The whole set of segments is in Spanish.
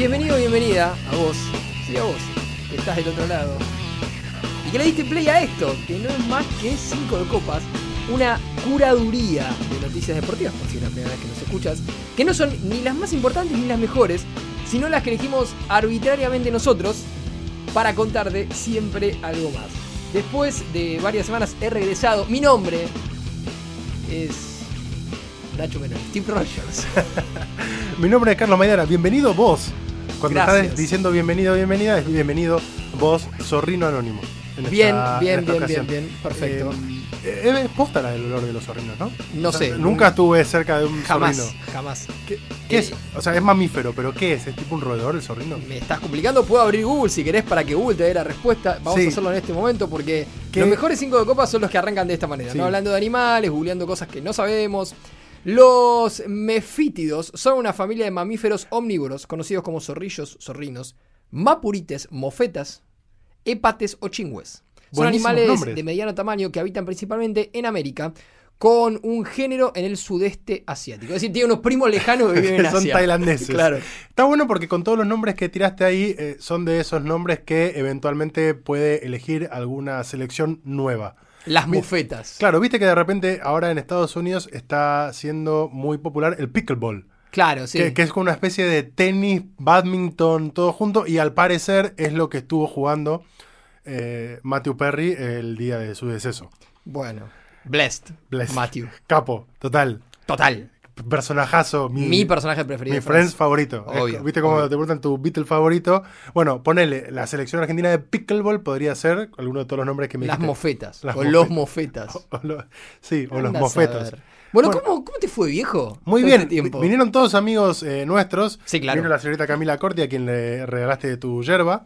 Bienvenido, bienvenida a vos, sí a vos, que estás del otro lado. Y que le diste play a esto, que no es más que 5 de copas, una curaduría de noticias deportivas, por si es la primera vez que nos escuchas, que no son ni las más importantes ni las mejores, sino las que elegimos arbitrariamente nosotros para contarte siempre algo más. Después de varias semanas he regresado. Mi nombre es Nacho Menor, Steve Rogers. Mi nombre es Carlos Maidana, bienvenido vos. Cuando Gracias. estás diciendo bienvenido, bienvenida, es bienvenido vos, Zorrino Anónimo. esta- Bien, en bien, bien, ocasión. bien, bien, perfecto. Eh, eh, es posta del olor de los zorrinos, ¿no? No O sea, sé. Nunca estuve cerca de un Jamás, zorrino. jamás. ¿Qué, qué es? Eh, O sea, es mamífero, pero ¿qué es? ¿Es tipo un roedor el zorrino? Me estás complicando, puedo abrir Google si querés para que Google te dé la respuesta. Vamos Sí. a hacerlo en este momento porque ¿Qué? los mejores 5 de copas son los que arrancan de esta manera, Sí. ¿no? Hablando de animales, googleando cosas que no sabemos. Los mefítidos son una familia de mamíferos omnívoros conocidos como zorrillos, zorrinos, mapurites, mofetas, hépates o chingües. Son Buenísimos animales nombres. de mediano tamaño que habitan principalmente en América con un género en el sudeste asiático. Es decir, tiene unos primos lejanos que viven en Son Asia. tailandeses. Claro. Está bueno porque con todos los nombres que tiraste ahí, eh, son de esos nombres que eventualmente puede elegir alguna selección nueva. Las mofetas. Claro, viste que de repente ahora en Estados Unidos está siendo muy popular el pickleball. Claro, sí. Que, que es como una especie de tenis, badminton, todo junto. Y al parecer es lo que estuvo jugando eh, Matthew Perry el día de su deceso. Bueno, blessed, Blessed. Matthew. Capo, total. Total. Personajazo. Mi, Mi, personaje preferido. mi Friends Friends. favorito. Obvio, ¿Viste cómo obvio. te preguntan tu Beatle favorito? Bueno, ponele, la selección argentina de pickleball podría ser alguno de todos los nombres que me Las dijiste. mofetas. Las o los mofetas. mofetas. O lo- sí, o los mofetos. Bueno, Bueno. ¿cómo, ¿cómo te fue, viejo? Muy bien, este tiempo? vinieron todos amigos eh, nuestros. Sí, claro. Vino la señorita Camila Corti, a quien le regalaste tu yerba.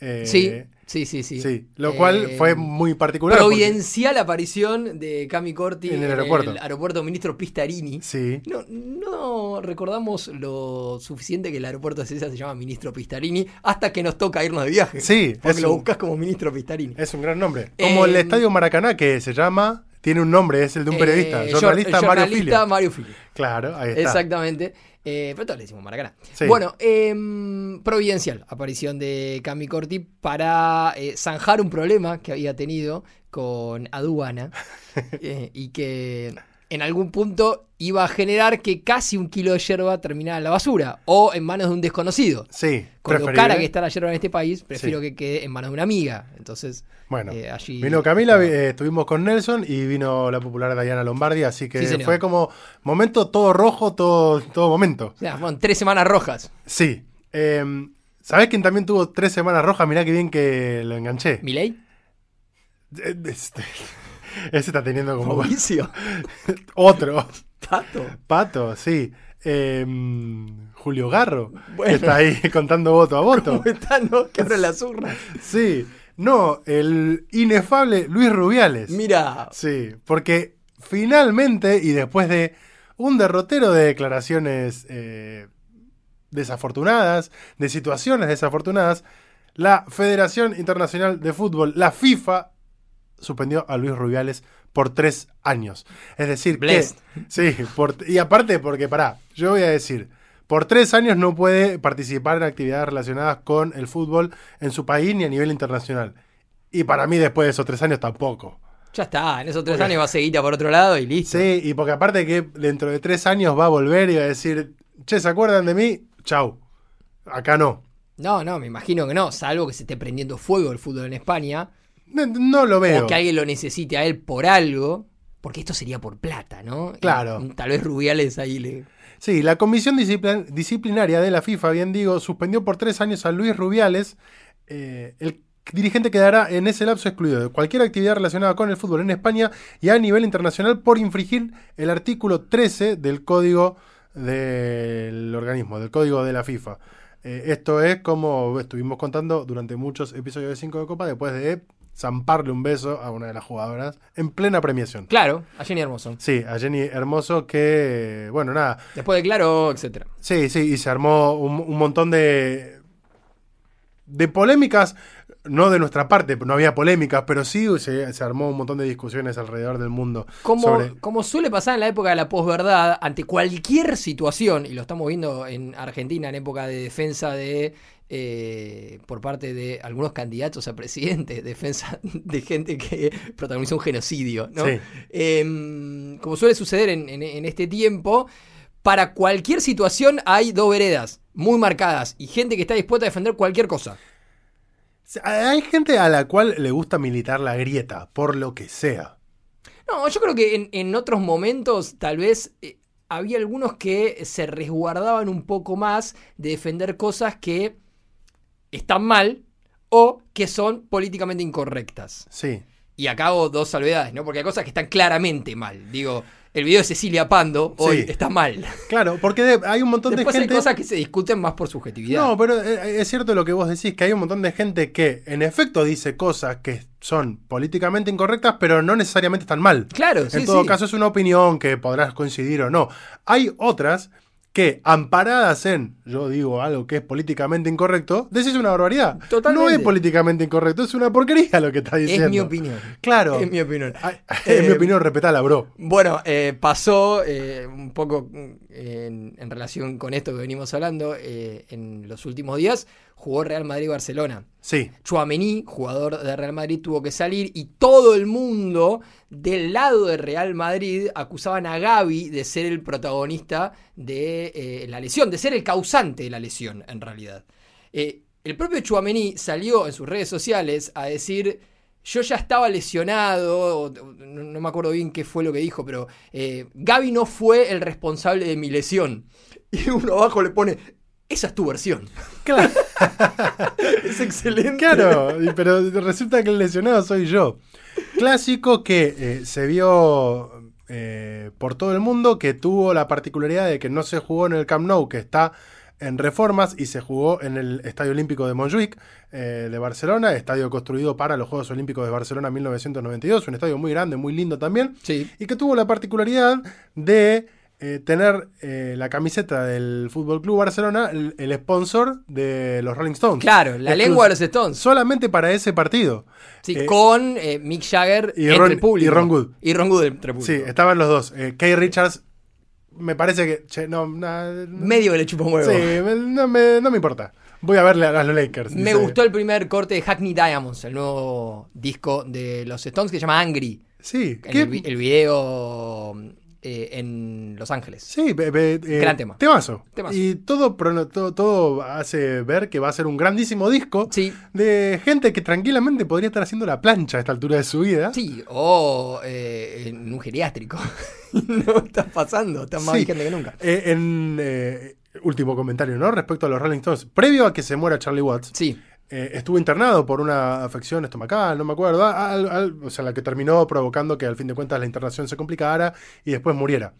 Eh, Sí, sí, sí, sí. sí, lo cual Eh, fue muy particular. Providencial aparición de Cami Corti En el aeropuerto. el aeropuerto Ministro Pistarini. Sí, No, no recordamos lo suficiente que el aeropuerto de César se llama Ministro Pistarini hasta que nos toca irnos de viaje. Sí, Porque es lo un- buscas como Ministro Pistarini. es un gran nombre. Como el Eh, Estadio Maracaná, que se llama, tiene un nombre, es el de un periodista, Eh, jornalista, Mario Filio. Mario. Claro, ahí está. Exactamente. Eh, pero todos le decimos Maracaná. Sí. Bueno, em, providencial aparición de Cami Corti para eh, zanjar un problema que había tenido con aduana eh, y que en algún punto iba a generar que casi un kilo de yerba terminara en la basura o en manos de un desconocido. Sí, Con lo preferible. cara que está la yerba en este país, prefiero Sí. que quede en manos de una amiga. Entonces, Bueno, eh, allí. vino Camila, eh, estuvimos con Nelson y vino la popular Diana Lombardi, así que Sí, fue como momento todo rojo, todo, todo momento. O sea, fueron tres semanas rojas. Sí. Eh, ¿Sabés quién también tuvo tres semanas rojas? Mirá que bien que lo enganché. ¿Miley? Eh, Este, ese está teniendo como Mauricio. otro. Pato. Pato, sí. Eh, Julio Garro. Bueno. Está ahí contando voto a voto. ¿Cómo están, no? Que las urnas. Sí. No, el inefable Luis Rubiales. Mira, Sí, porque finalmente, y después de un derrotero de declaraciones eh, desafortunadas, de situaciones desafortunadas, la Federación Internacional de Fútbol, la FIFA, suspendió a Luis Rubiales por tres años. Es decir, Blessed. que... Sí, por- y aparte porque, pará, yo voy a decir, por tres años no puede participar en actividades relacionadas con el fútbol en su país ni a nivel internacional. Y para mí después de esos tres años tampoco. ya está. En esos tres Porque- años va a seguir por otro lado y listo. Sí, y porque aparte que dentro de tres años va a volver y va a decir, che, ¿se acuerdan de mí? Chau. Acá no. No, no, me imagino que no. Salvo que se esté prendiendo fuego el fútbol en España. No, no lo veo. O que alguien lo necesite a él por algo. Porque esto sería por plata, ¿no? Claro. Y tal vez Rubiales ahí le. Sí, la Comisión Disciplin- Disciplinaria de la FIFA, bien digo, suspendió por tres años a Luis Rubiales. Eh, el dirigente quedará en ese lapso excluido de cualquier actividad relacionada con el fútbol en España y a nivel internacional por infringir el artículo 13 del código del organismo, del código de la FIFA. Eh, esto es como estuvimos contando durante muchos episodios de 5 de Copa después de zamparle un beso a una de las jugadoras en plena premiación. Claro, a Jenny Hermoso. Sí, a Jenny Hermoso que, bueno, nada, Después de Claro, etcétera. Sí, sí, y se armó un, un montón de, de polémicas no de nuestra parte, no había polémicas, pero sí se, se armó un montón de discusiones alrededor del mundo. Como, sobre- como suele pasar en la época de la posverdad, ante cualquier situación, y lo estamos viendo en Argentina en época de defensa de. Eh, por parte de algunos candidatos a presidente, defensa de gente que protagonizó un genocidio, ¿no? Sí. Em, como suele suceder en, en- en este tiempo, para cualquier situación hay dos veredas muy marcadas y gente que está dispuesta a defender cualquier cosa. Hay gente a la cual le gusta militar la grieta, por lo que sea. No, yo creo que en, en otros momentos tal vez eh, había algunos que se resguardaban un poco más de defender cosas que están mal o que son políticamente incorrectas. Sí. Y acá hago dos salvedades, ¿no? Porque hay cosas que están claramente mal. Digo, el video de Cecilia Pando hoy Sí. está mal. Claro, porque de- hay un montón Después de hay gente. cosas que se discuten más por subjetividad. No, pero eh, es cierto lo que vos decís, que hay un montón de gente que en efecto dice cosas que son políticamente incorrectas, pero no necesariamente están mal. claro, sí, en todo sí. caso es una opinión que podrás coincidir o no. Hay otras que, amparadas en, yo digo algo que es políticamente incorrecto, decís una barbaridad. Totalmente. No es políticamente incorrecto, es una porquería lo que estás diciendo. es mi opinión. Claro. Es mi opinión. Ay, Es mi Eh, opinión, respetala, bro. Bueno, eh, pasó eh, un poco en, en relación con esto que venimos hablando en los últimos días. Jugó Real Madrid-Barcelona. Sí. Chouameni, jugador de Real Madrid, tuvo que salir y todo el mundo del lado de Real Madrid acusaban a Gaby de ser el protagonista de eh, la lesión, de ser el causante de la lesión, en realidad. Eh, el propio Chouameni salió en sus redes sociales a decir. Yo ya estaba lesionado, no me acuerdo bien qué fue lo que dijo, pero eh, Gaby no fue el responsable de mi lesión. Y uno abajo le pone, esa es tu versión. Claro. Es excelente. Claro, pero resulta que el lesionado soy yo. Clásico que eh, se vio eh, por todo el mundo, que tuvo la particularidad de que no se jugó en el Camp Nou, que está en reformas, y se jugó en el Estadio Olímpico de Montjuic eh, de Barcelona, estadio construido para los Juegos Olímpicos de Barcelona 1992, un estadio muy grande, muy lindo también, Sí. y que tuvo la particularidad de eh, tener eh, la camiseta del Fútbol Club Barcelona, el, el sponsor de los Rolling Stones. Claro, la Exclus- lengua de los Stones. solamente para ese partido. Sí, Eh, con eh, Mick Jagger y entre Ron- el público. y Ron Wood. Y Ron Wood entre el Sí, estaban los dos. Kay Richards, me parece que. che, no, na- Medio que le chupa un huevo. Sí, me- no, me, no me importa. Voy a verle a los Lakers. Me dice. gustó el primer corte de Hackney Diamonds, el nuevo disco de los Stones que se llama Angry. Sí, el video eh, en Los Ángeles. Sí, be- be- eh, Gran tema. Temazo. Temazo. Y todo, todo, todo hace ver que va a ser un grandísimo disco Sí, de gente que tranquilamente podría estar haciendo la plancha a esta altura de su vida. sí, o eh, en un geriátrico. no está pasando, está más Sí. vigente que nunca. En último comentario, ¿no? Respecto a los Rolling Stones. Previo a que se muera Charlie Watts, Sí, eh, estuvo internado por una afección estomacal, no me acuerdo. a- al- al- o sea, la que terminó provocando que al fin de cuentas la internación se complicara y después muriera.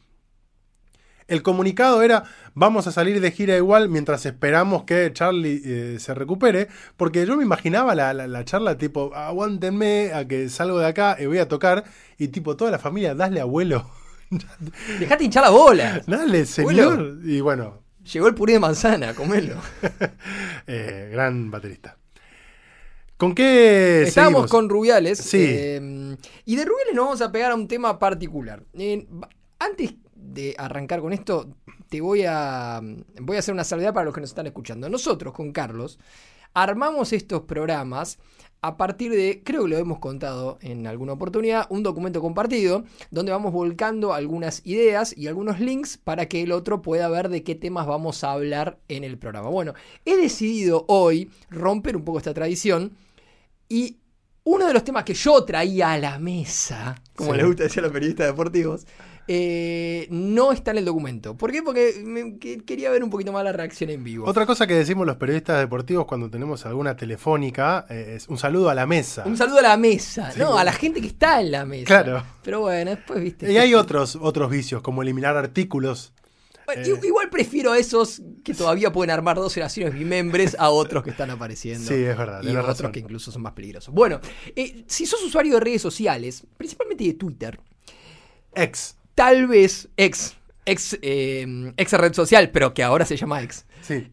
El comunicado era, vamos a salir de gira igual mientras esperamos que Charlie eh, se recupere, porque yo me imaginaba la, la- la charla tipo, aguántenme a que salgo de acá y voy a tocar, y tipo, toda la familia, dale abuelo, dejate hinchar la bola. dale señor. Y bueno, Llegó el puré de manzana, comelo. eh, gran baterista. ¿Con qué Estábamos seguimos? con Rubiales. Sí. eh, y de Rubiales nos vamos a pegar a un tema particular. Eh, antes de arrancar con esto, te voy a, voy a hacer una salvedad para los que nos están escuchando. Nosotros, con Carlos, armamos estos programas a partir de, creo que lo hemos contado en alguna oportunidad, un documento compartido donde vamos volcando algunas ideas y algunos links para que el otro pueda ver de qué temas vamos a hablar en el programa. Bueno, he decidido hoy romper un poco esta tradición y uno de los temas que yo traía a la mesa, como Sí. les gusta decir a los periodistas deportivos, eh, no está en el documento. ¿Por qué? Porque me- que- quería ver un poquito más la reacción en vivo. Otra cosa que decimos los periodistas deportivos cuando tenemos alguna telefónica eh, es un saludo a la mesa. Un saludo a la mesa, Sí. no, a la gente que está en la mesa. Claro. Pero bueno, después viste. Y hay otros, otros vicios, como eliminar artículos. Eh. Igual prefiero a esos que todavía pueden armar dos oraciones bimembres a otros que están apareciendo. Sí, es verdad, Y tenés otros razón. que incluso son más peligrosos. Bueno, eh, si sos usuario de redes sociales, principalmente de Twitter, Ex. tal vez ex, ex, eh, ex red social, pero que ahora se llama ex. Sí.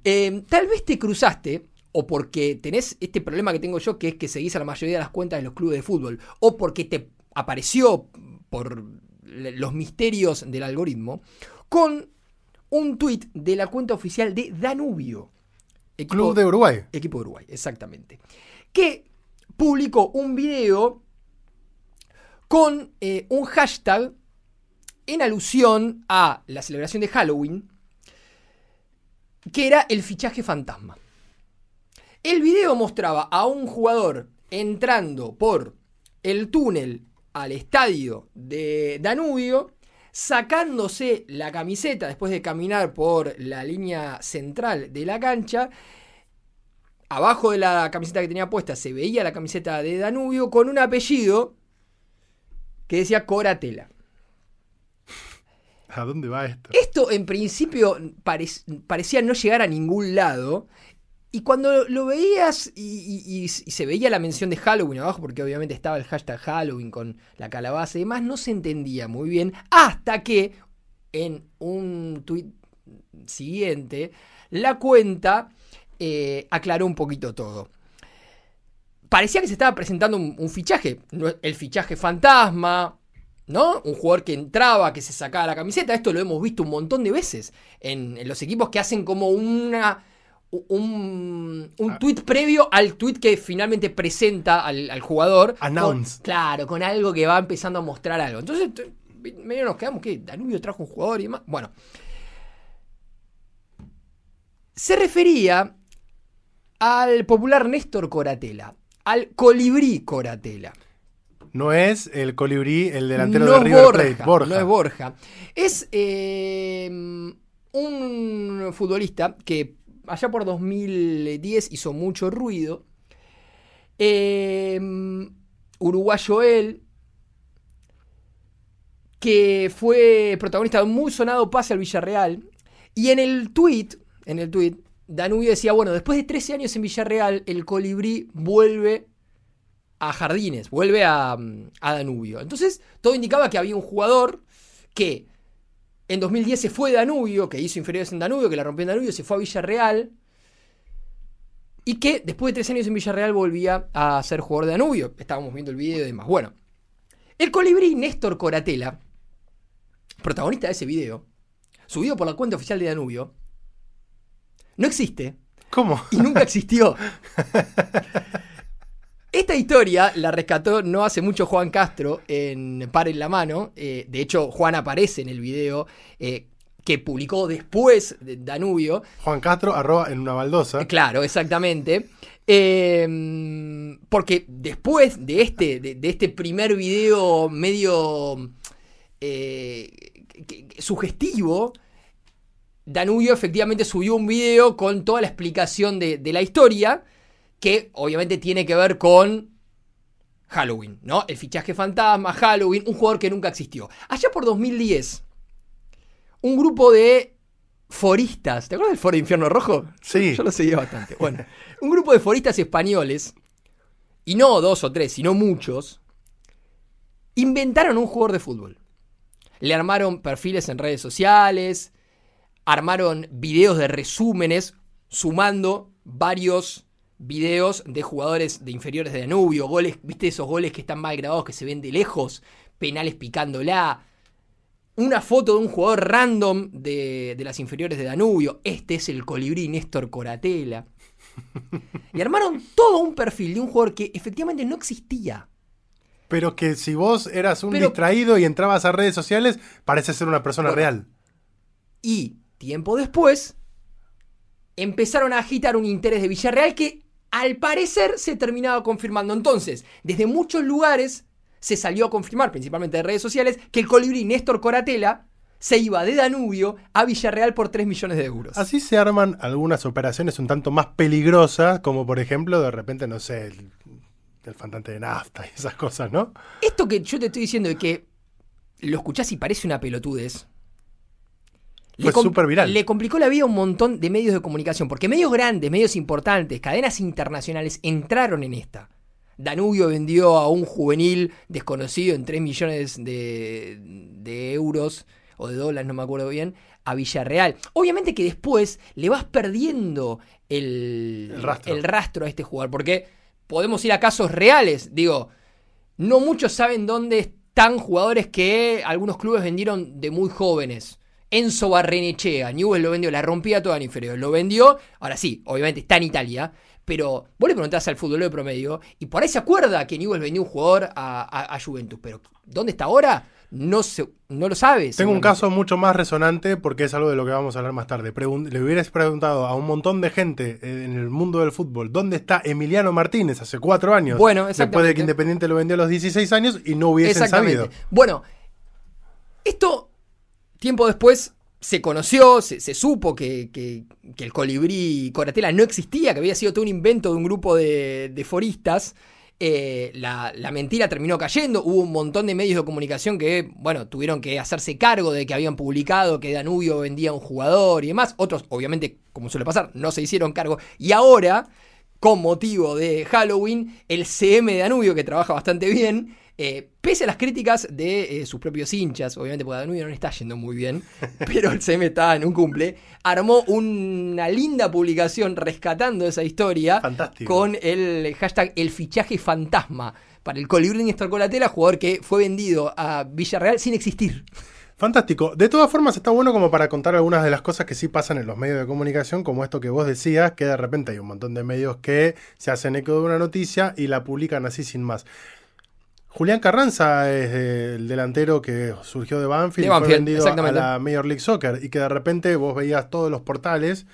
Tal vez te cruzaste o porque tenés este problema que tengo yo, que es que seguís a la mayoría de las cuentas de los clubes de fútbol, o porque te apareció por los misterios del algoritmo, con un tuit de la cuenta oficial de Danubio. Club de Uruguay. Equipo de Uruguay, exactamente. Que publicó un video con eh, un hashtag en alusión a la celebración de Halloween, que era el fichaje fantasma. El video mostraba a un jugador entrando por el túnel al estadio de Danubio, sacándose la camiseta después de caminar por la línea central de la cancha. Abajo de la camiseta que tenía puesta se veía la camiseta de Danubio con un apellido que decía Coratela. ¿A dónde va esto? Esto en principio parecía no llegar a ningún lado. Y cuando lo veías y, se veía la mención de Halloween abajo, porque obviamente estaba el hashtag Halloween con la calabaza y demás, no se entendía muy bien. Hasta que en un tweet siguiente, la cuenta eh, aclaró un poquito todo. Parecía que se estaba presentando un fichaje, el fichaje fantasma, ¿no? Un jugador que entraba, que se sacaba la camiseta. Esto lo hemos visto un montón de veces en, los equipos que hacen como una. Un, un ah. tweet previo al tweet que finalmente presenta al, jugador. Announce. claro, con algo que va empezando a mostrar algo. Entonces, medio nos quedamos que Danubio trajo un jugador y demás. Bueno. Se refería al popular Néstor Coratela, al colibrí Coratela. No es el colibrí, el delantero de River Plate, Borja. No es Borja. Es eh, un futbolista que allá por 2010 hizo mucho ruido. Eh, uruguayo él, que fue protagonista de un muy sonado pase al Villarreal. Y en el tweet, en el tweet, Danubio decía, bueno, después de 13 años en Villarreal, el colibrí vuelve a Jardines, vuelve a, Danubio. Entonces, todo indicaba que había un jugador que en 2010 se fue de Danubio, que hizo inferiores en Danubio, que la rompió en Danubio, se fue a Villarreal. Y que después de tres años en Villarreal volvía a ser jugador de Danubio. Estábamos viendo el video y demás. Bueno, el colibrí Néstor Coratela, protagonista de ese video, subido por la cuenta oficial de Danubio, no existe. ¿Cómo? Y nunca existió. Esta historia la rescató no hace mucho Juan Castro en Par en la Mano. Eh, de hecho, Juan aparece en el video eh, que publicó después de Danubio. Juan Castro, arroba en una baldosa. Eh, claro, exactamente. Em, porque después de este, de, este primer video medio sugestivo, Danubio efectivamente subió un video con toda la explicación de, de la historia que obviamente tiene que ver con Halloween, ¿no? El fichaje fantasma, Halloween, un jugador que nunca existió. Allá por 2010, un grupo de foristas, ¿te acuerdas del foro de Infierno Rojo? Sí. Yo lo seguía bastante. Bueno, un grupo de foristas españoles, y no dos o tres, sino muchos, inventaron un jugador de fútbol. Le armaron perfiles en redes sociales, armaron videos de resúmenes, sumando varios videos de jugadores de inferiores de Danubio, goles, viste esos goles que están mal grabados, que se ven de lejos, penales picándola, una foto de un jugador random de, las inferiores de Danubio, este es el colibrí Néstor Coratela. Y armaron todo un perfil de un jugador que efectivamente no existía. Pero que si vos eras un distraído y entrabas a redes sociales, parece ser una persona real. Y tiempo después, empezaron a agitar un interés de Villarreal que al parecer se terminaba confirmando. Entonces, desde muchos lugares se salió a confirmar, principalmente de redes sociales, que el colibrí Néstor Coratela se iba de Danubio a Villarreal por 3 millones de euros. Así se arman algunas operaciones un tanto más peligrosas, como por ejemplo, de repente, no sé, el, el fantante de nafta y esas cosas, ¿no? Esto que yo te estoy diciendo de que lo escuchás y parece una pelotudez, fue súper viral. Le complicó la vida a un montón de medios de comunicación, porque medios grandes, medios importantes, cadenas internacionales entraron en esta. Danubio vendió a un juvenil desconocido en 3 millones de, euros o de dólares, no me acuerdo bien, a Villarreal. Obviamente que después le vas perdiendo el, El rastro. el rastro a este jugador, porque podemos ir a casos reales, digo, no muchos saben dónde están jugadores que algunos clubes vendieron de muy jóvenes. Enzo Barrenechea, Newell lo vendió, la rompía toda en inferior, lo vendió, ahora sí, obviamente está en Italia, pero vos le preguntás al futbolero de promedio y por ahí se acuerda que Newell vendió un jugador a, a- a Juventus, pero ¿dónde está ahora? No, se, no lo sabes. Tengo un caso mucho más resonante porque es algo de lo que vamos a hablar más tarde. Pregun- le hubieras preguntado a un montón de gente eh, en el mundo del fútbol dónde está Emiliano Martínez hace cuatro años. Bueno, Después de que Independiente lo vendió a los 16 años y no hubiesen sabido. Bueno, esto tiempo después se conoció, se, supo que, el colibrí Coratela no existía, que había sido todo un invento de un grupo de, foristas. Eh, la, la mentira terminó cayendo, hubo un montón de medios de comunicación que, bueno, tuvieron que hacerse cargo de que habían publicado que Danubio vendía un jugador y demás. Otros, obviamente, como suele pasar, no se hicieron cargo. Y ahora, con motivo de Halloween, el CM de Danubio, que trabaja bastante bien, eh, pese a las críticas de eh, sus propios hinchas, obviamente porque Danubio no le está yendo muy bien, pero el CM está en un cumple, armó una linda publicación rescatando esa historia Fantástico. con el hashtag el fichaje fantasma para el colibrí Néstor Colatela, jugador que fue vendido a Villarreal sin existir. Fantástico. De todas formas, está bueno como para contar algunas de las cosas que sí pasan en los medios de comunicación, como esto que vos decías, que de repente hay un montón de medios que se hacen eco de una noticia y la publican así sin más. Julián Carranza es el delantero que surgió de Banfield, De y fue vendido a la Major League Soccer y que de repente vos veías todos los portales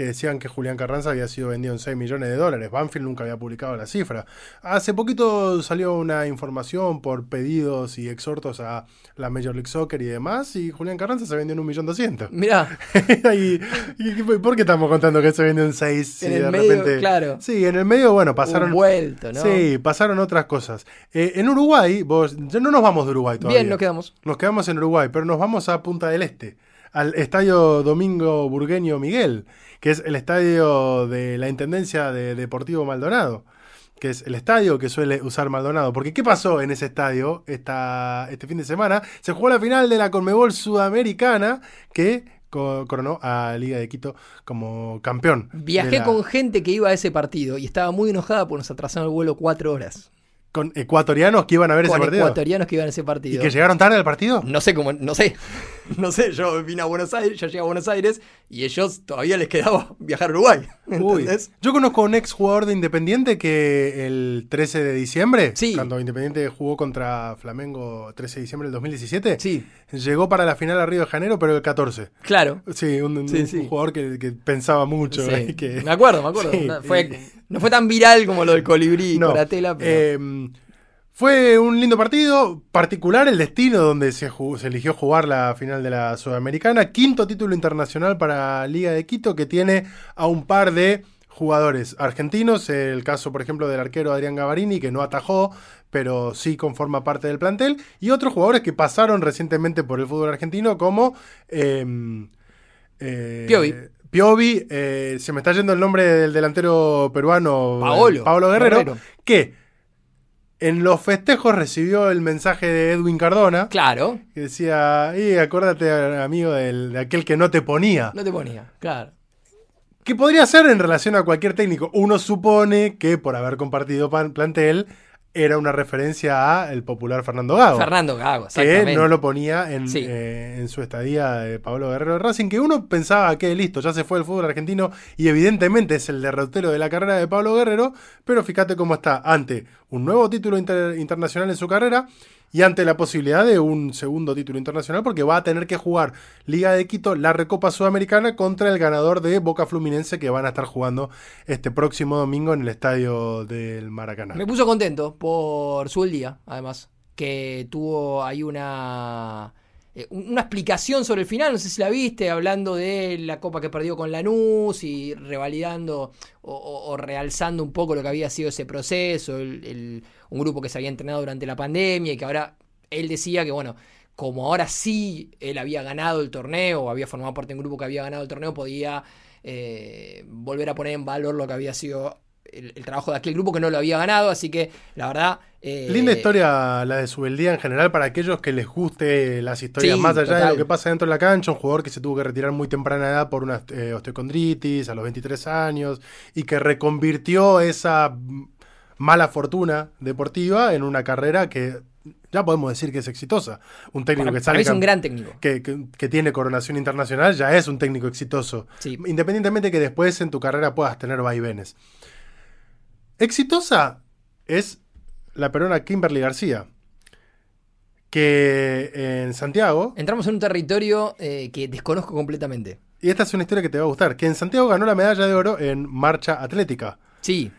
que decían que Julián Carranza había sido vendido en 6 millones de dólares. Banfield nunca había publicado la cifra. Hace poquito salió una información por pedidos y exhortos a la Major League Soccer y demás, y Julián Carranza se vendió en un millón doscientos. Mirá, y, y ¿Por qué estamos contando que se vendió en 6? En el medio, claro. Sí, en el medio, bueno, pasaron... un vuelto, ¿no? Sí, pasaron otras cosas. Eh, en Uruguay, vos, ya no nos vamos de Uruguay todavía. Bien, nos quedamos. Nos quedamos en Uruguay, pero nos vamos a Punta del Este, al Estadio Domingo Burgueño Miguel, que es el estadio de la Intendencia de Deportivo Maldonado, que es el estadio que suele usar Maldonado. Porque ¿qué pasó en ese estadio esta, este fin de semana? Se jugó la final de la Conmebol Sudamericana, que co- coronó a Liga de Quito como campeón. Viajé la- con gente que iba a ese partido y estaba muy enojada porque nos atrasaron el vuelo cuatro horas. con ecuatorianos que iban a ver Con ese partido. ecuatorianos que iban a ese ¿Y partido. que llegaron tarde al partido? No sé cómo, no sé. No sé, yo vine a Buenos Aires, yo llegué a Buenos Aires y ellos todavía les quedaba viajar a Uruguay. Uy, yo conozco a un ex jugador de Independiente que el 13 de diciembre, Sí. cuando Independiente jugó contra Flamengo 13 de diciembre del 2017, Sí, llegó para la final a Río de Janeiro, pero el 14. claro. Sí, un, Sí, jugador que, que pensaba mucho. Que- Me acuerdo, me acuerdo. No, fue- y- no fue tan viral como lo del colibrí No, Coratela, pero. eh, fue un lindo partido, particular el destino donde se, jugó- se eligió jugar la final de la Sudamericana. Quinto título internacional para Liga de Quito que tiene a un par de jugadores argentinos. El caso, por ejemplo, del arquero Adrián Gavarini que no atajó, pero sí conforma parte del plantel. Y otros jugadores que pasaron recientemente por el fútbol argentino como... eh, eh, Piovi. Piovi, eh, se me está yendo el nombre del delantero peruano Paolo. Paolo Guerrero, Guerrero. que en los festejos recibió el mensaje de Edwin Cardona, Claro, que decía, y acuérdate, amigo, del- de aquel que no te ponía. no te ponía. Claro. Que podría ser en relación a cualquier técnico. Uno supone que por haber compartido pan- plantel era una referencia a el popular Fernando Gago. Fernando Gago, que no lo ponía en, Sí. eh, en su estadía de Pablo Guerrero de Racing, que uno pensaba que listo, ya se fue el fútbol argentino y evidentemente es el derrotero de la carrera de Pablo Guerrero, pero fíjate cómo está ante un nuevo título inter- internacional en su carrera y ante la posibilidad de un segundo título internacional porque va a tener que jugar Liga de Quito, la Recopa Sudamericana contra el ganador de Boca Fluminense que van a estar jugando este próximo domingo en el estadio del Maracaná. Me puso contento por su día, además, que tuvo ahí una eh, una explicación sobre el final, no sé si la viste, hablando de la copa que perdió con Lanús y revalidando o, realzando un poco lo que había sido ese proceso, el- un grupo que se había entrenado durante la pandemia y que ahora él decía que, bueno, como ahora sí él había ganado el torneo, o había formado parte de un grupo que había ganado el torneo, podía eh, volver a poner en valor lo que había sido el, el trabajo de aquel grupo que no lo había ganado, así que la verdad... eh, Linda historia la de Subeldía en general para aquellos que les guste las historias Sí, más allá de lo que pasa dentro de la cancha. Un jugador que se tuvo que retirar muy temprana edad por una eh, osteocondritis a los 23 años y que reconvirtió esa mala fortuna deportiva en una carrera que ya podemos decir que es exitosa. Un técnico para- que sale es un gran técnico. que, que- que tiene coronación internacional ya es un técnico exitoso. Sí. Independientemente que después en tu carrera puedas tener vaivenes. Exitosa es la peruana Kimberly García, que en Santiago, Entramos en un territorio eh, que desconozco completamente. y esta es una historia que te va a gustar, que en Santiago ganó la medalla de oro en marcha atlética. Sí.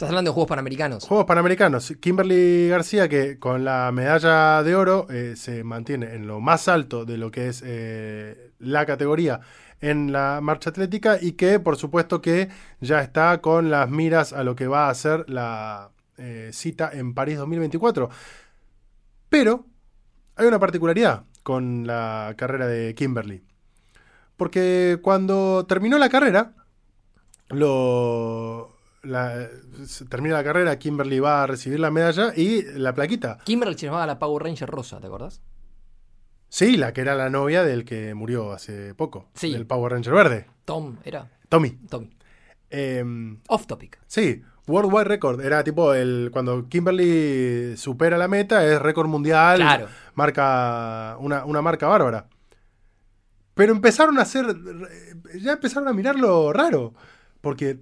Estás hablando de Juegos Panamericanos. Juegos Panamericanos. Kimberly García, que con la medalla de oro eh, se mantiene en lo más alto de lo que es eh, la categoría en la marcha atlética y que por supuesto que ya está con las miras a lo que va a ser la eh, cita en París 2024. Pero hay una particularidad con la carrera de Kimberly. Porque cuando terminó la carrera, lo, la- se termina la carrera, Kimberly va a recibir la medalla y la plaquita. Kimberly se llamaba la Power Ranger rosa, ¿te acordás? Sí, la que era la novia del que murió hace poco, Sí. del Power Ranger verde, Tom, era. Tommy. Tommy. Em, Off topic. sí, Worldwide Record, era tipo el cuando Kimberly supera la meta, es récord mundial, Claro. marca una, una marca bárbara. Pero empezaron a hacer, ya empezaron a mirarlo raro, porque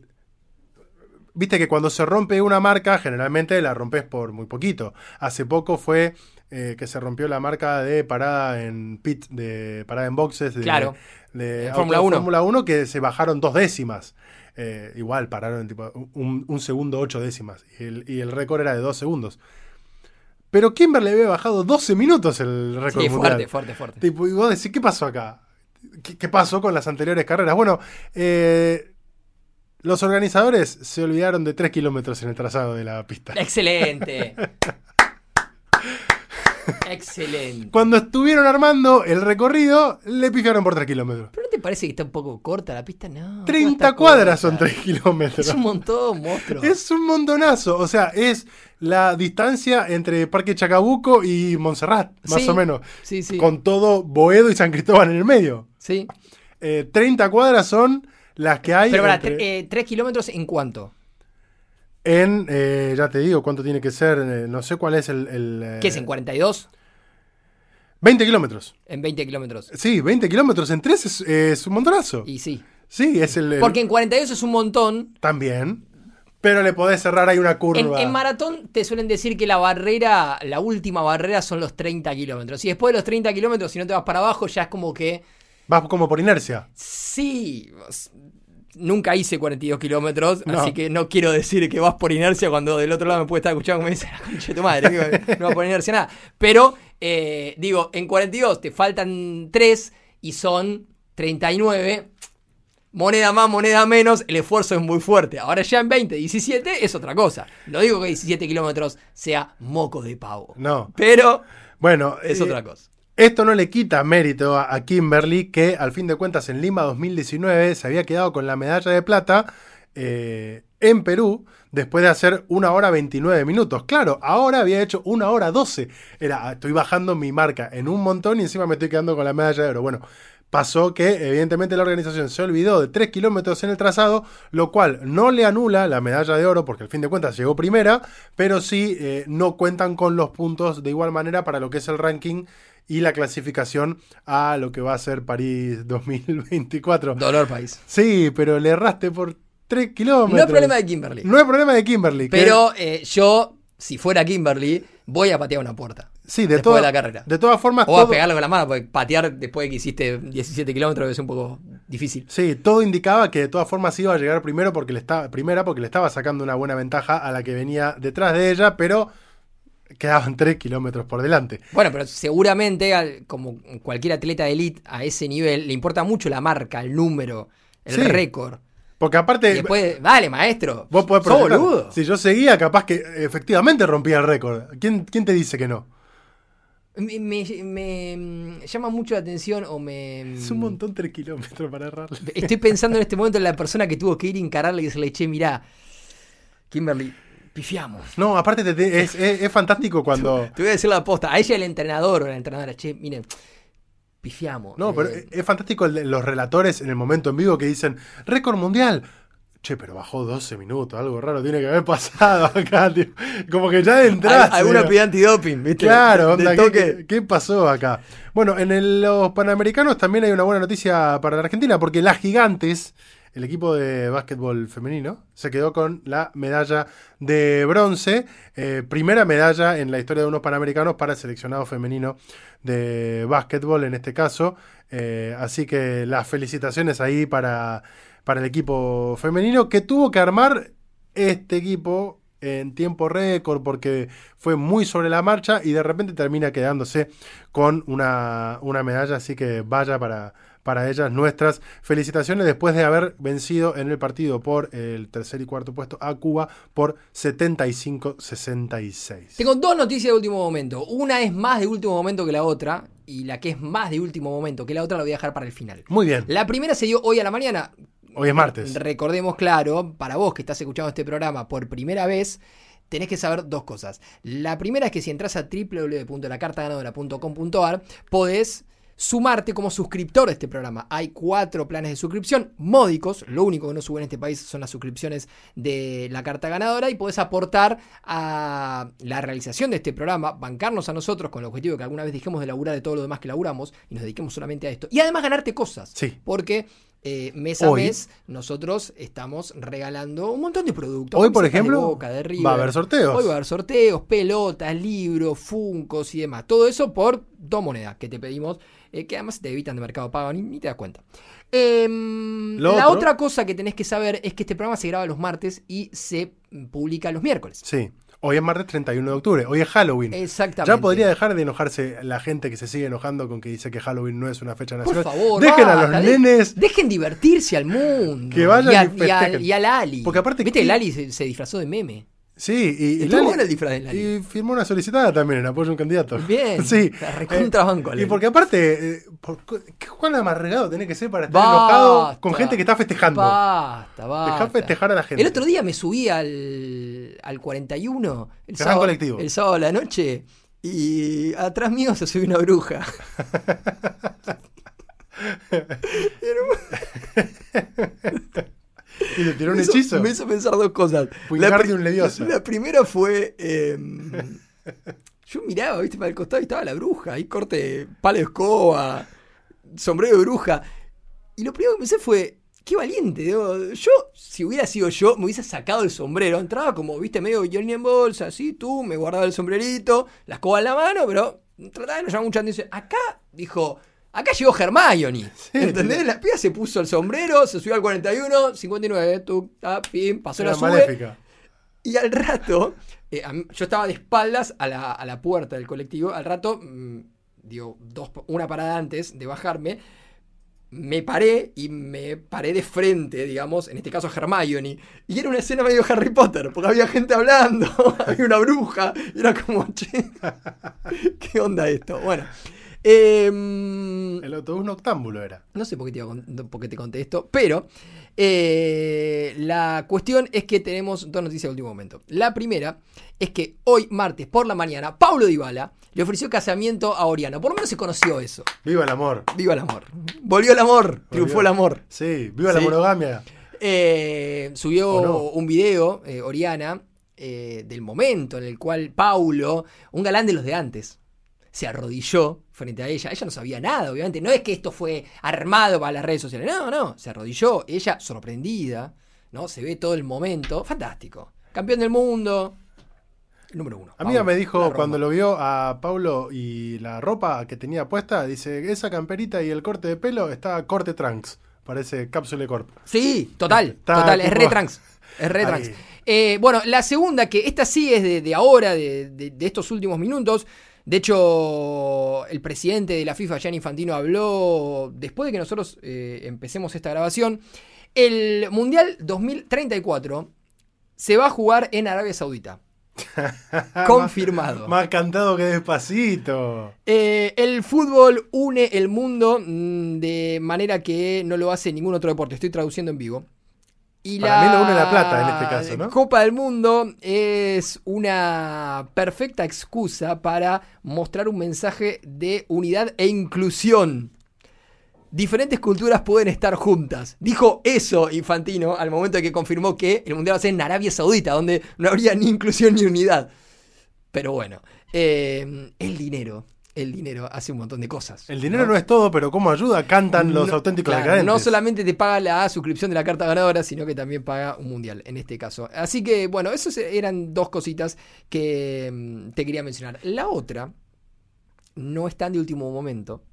viste que cuando se rompe una marca, generalmente la rompes por muy poquito. Hace poco fue eh, que se rompió la marca de parada en pit, de parada en boxes de, Claro. de Fórmula de 1. Fórmula 1, que se bajaron dos décimas. Eh, igual, pararon tipo un, un segundo ocho décimas. Y el, y el récord era de dos segundos. Pero Kimberly había bajado 12 minutos el récord Sí, mundial. fuerte, fuerte, fuerte. Tipo, y vos decís, ¿qué pasó acá? ¿Qué, qué pasó con las anteriores carreras? Bueno, eh, los organizadores se olvidaron de 3 kilómetros en el trazado de la pista. Excelente. Excelente. Cuando estuvieron armando el recorrido, le pifiaron por 3 kilómetros. ¿Pero no te parece que está un poco corta la pista? No. no 30 está cuadras son corta. 3 kilómetros. Es un montón, monstruo. Es un montonazo. O sea, es la distancia entre Parque Chacabuco y Montserrat, más Sí, o menos. Sí, sí. Con todo Boedo y San Cristóbal en el medio. Sí. Eh, 30 cuadras son las que hay Pero para, entre- ¿tres kilómetros en cuánto? en, eh, ya te digo cuánto tiene que ser, eh, no sé cuál es el... el, eh, ¿Qué es en 42? 20 kilómetros. En 20 kilómetros. Sí, 20 kilómetros en 3 es, es un montonazo. Y sí. Sí, es el... el- Porque en 42 es un montón. También. Pero le podés cerrar ahí una En, curva. en maratón te suelen decir que la barrera, la última barrera son los 30 kilómetros. Y después de los 30 kilómetros, si no te vas para abajo, ya es como que Vas como por inercia. sí. Nunca hice 42 kilómetros, No. así que no quiero decir que vas por inercia cuando del otro lado me puede estar escuchando como me dice la concha de tu madre. no vas por inercia nada. Pero, eh, digo, en 42 te faltan 3 y son 39. Moneda más, moneda menos, el esfuerzo es muy fuerte. Ahora ya en 20, 17 es otra cosa. No digo que 17 kilómetros sea moco de pavo. No. Pero Bueno, es eh, otra cosa. Esto no le quita mérito a, Kimberly, que al fin de cuentas en Lima 2019 se había quedado con la medalla de plata eh, en Perú después de hacer una hora 29 minutos. Claro, ahora había hecho una hora 12. Era, estoy bajando mi marca en un montón y encima me estoy quedando con la medalla de oro. Bueno, pasó que evidentemente la organización se olvidó de 3 kilómetros en el trazado, lo cual no le anula la medalla de oro porque al fin de cuentas llegó primera, pero sí eh, no cuentan con los puntos de igual manera para lo que es el ranking y la clasificación a lo que va a ser París 2024. Dolor país. Sí, pero le erraste por 3 kilómetros. No es problema de Kimberly. No es problema de Kimberly. Pero eh, yo, si fuera Kimberly, voy a patear una puerta. sí, de, toda- de la carrera. de todas formas, O a todo- pegarle con la mano, porque patear después de que hiciste 17 kilómetros es un poco difícil. Sí, todo indicaba que de todas formas iba a llegar primero porque le estaba, primera porque le estaba sacando una buena ventaja a la que venía detrás de ella, pero quedaban 3 kilómetros por delante. Bueno, pero seguramente, como cualquier atleta de elite a ese nivel, le importa mucho la marca, el número, el Sí. récord. Porque Y aparte, después, dale, maestro. vos podés sos boludo. Si yo seguía, capaz que efectivamente rompía el récord. ¿Quién, quién te dice que no? Me, me- me, mm, llama mucho la atención o me... Es un montón 3 kilómetros para errarle. Estoy pensando en este momento en la persona que tuvo que ir a encararle y decirle, che, mirá, Kimberly, pifiamos. No, aparte te- te- es, es- es fantástico cuando... Te voy a decir la posta. A ella el entrenador o la entrenadora, che, miren, pifiamos. No, pero Eh, es fantástico el los relatores en el momento en vivo que dicen, récord mundial. Che, pero bajó 12 minutos, algo raro tiene que haber pasado acá, tío. Como que ya de entrada. Al- Alguna pide antidoping, ¿viste? Claro, onda, ¿qué, qué- qué pasó acá? Bueno, en el- los Panamericanos también hay una buena noticia para la Argentina, porque las gigantes, el equipo de básquetbol femenino, se quedó con la medalla de bronce, eh, primera medalla en la historia de unos Panamericanos para el seleccionado femenino de básquetbol en este caso. Eh, así que las felicitaciones ahí para, para el equipo femenino que tuvo que armar este equipo en tiempo récord porque fue muy sobre la marcha y de repente termina quedándose con una, una medalla, así que vaya para, para ellas nuestras felicitaciones después de haber vencido en el partido por el tercer y cuarto puesto a Cuba por 75-66. Tengo dos noticias de último momento. Una es más de último momento que la otra. Y la que es más de último momento que la otra la voy a dejar para el final. Muy bien, La primera se dio hoy a la mañana. hoy es martes. Recordemos claro, para vos que estás escuchando este programa por primera vez, tenés que saber dos cosas. La primera es que si entras a www.lacartaganadora.com.ar podés sumarte como suscriptor de este programa. Hay cuatro planes de suscripción módicos. Lo único que no sube en este país son las suscripciones de la carta ganadora y podés aportar a la realización de este programa, bancarnos a nosotros con el objetivo de que alguna vez dejemos de laburar de todo lo demás que laburamos y nos dediquemos solamente a esto. Y además ganarte cosas. Sí. Porque eh, mes a Hoy. mes nosotros estamos regalando un montón de productos. Hoy, por Camisetas de ejemplo, Boca, de River. va a haber sorteos. Hoy va a haber sorteos, pelotas, libros, funcos y demás. Todo eso por dos monedas que te pedimos, eh, que además te evitan de mercado pago, ni, ni te das cuenta. Em, la otro- otra cosa que tenés que saber es que este programa se graba los martes y se publica los miércoles. Sí, hoy es martes 31 de octubre, hoy es Halloween. Exactamente. Ya podría dejar de enojarse la gente que se sigue enojando con que dice que Halloween no es una fecha Por nacional. favor, Dejen a los nenes. Dejen divertirse al mundo. Que vayan y, a- y y a- festejen. y a Lali. Porque aparte- Viste, que Lali se, se disfrazó de meme. Sí, y, y, Lali- el disfraz de Lali. y firmó una solicitada también en apoyo a un candidato. Bien. Sí. La recontra banco, y porque aparte, eh, por- ¿qué cuán amargado tenés que ser para estar Basta. enojado con gente que está festejando? Basta, basta. Dejá festejar a la gente. El otro día me subí al, al 41, el Gran sábado, colectivo. el sábado a la noche, y atrás mío se subió una bruja. Y le tiró un me, hizo, hechizo. me hizo pensar dos cosas. Wingardium pri- Leviosa. la primera fue. eh, yo miraba, viste, para el costado y estaba la bruja. Ahí corte palo de escoba, sombrero de bruja. Y lo primero que pensé fue. Qué valiente, digo, yo, si hubiera sido yo, me hubiese sacado el sombrero. Entraba como, viste, medio Johnny en bolsa, así, tú, me guardaba el sombrerito, la escoba en la mano, pero trataba de no llamar mucha atención. Acá, dijo, acá llegó Hermione. ¿Entendés? La piba se puso el sombrero, se subió al 41, 59, tú, ta, pim, pasó Era la sube. maléfica. Y al rato, eh, a mí- yo estaba de espaldas a la, a la puerta del colectivo. Al rato, mm, digo, dos, una parada antes de bajarme, me paré y me paré de frente, digamos, en este caso Hermione. Y era una escena medio Harry Potter, porque había gente hablando, había una bruja, y era como, che, ¿qué onda esto? Bueno, em, El autobús noctámbulo era. no sé por qué te, por qué te conté esto, pero eh, la cuestión es que tenemos dos noticias de último momento. La primera es que hoy, martes por la mañana, Pablo Dybala le ofreció casamiento a Oriana. Por lo menos se conoció eso. Viva el amor. Viva el amor. Volvió el amor, triunfó el amor. Sí, viva la monogamia. Eh, subió un video, eh, Oriana, eh, del momento en el cual Paulo, un galán de los de antes, se arrodilló frente a ella. Ella no sabía nada, obviamente. No es que esto fue armado para las redes sociales. No, no. Se arrodilló. Ella sorprendida. ¿no? Se ve todo el momento. Fantástico. Campeón del mundo. Número uno. Amiga me dijo cuando lo vio a Paulo y la ropa que tenía puesta, dice, esa camperita y el corte de pelo está corte trunks. Parece cápsula corp. Sí, total, Está total, es re trans. Es re trans. Eh, bueno, la segunda, que esta sí es de, de ahora, de, de- de estos últimos minutos. De hecho, el presidente de la FIFA, Gianni Infantino, habló después de que nosotros eh, empecemos esta grabación. El Mundial 2034 se va a jugar en Arabia Saudita. Confirmado. Más cantado que despacito. Eh, el fútbol une el mundo mm, de manera que no lo hace ningún otro deporte. Estoy traduciendo en vivo. Y Para mí lo une la plata en este caso, ¿no? Copa del Mundo es una perfecta excusa para mostrar un mensaje de unidad e inclusión. Diferentes culturas pueden estar juntas. Dijo eso Infantino al momento de que confirmó que el Mundial va a ser en Arabia Saudita, donde no habría ni inclusión ni unidad. Pero bueno, eh, el dinero. El dinero hace un montón de cosas. El dinero no, es todo, pero ¿cómo ayuda? Cantan los No, auténticos claro, decadentes. No solamente te paga la suscripción de la carta ganadora, sino que también paga un mundial, en este caso. Así que, bueno, esas eran dos cositas que mm, te quería mencionar. La otra no es tan de último momento,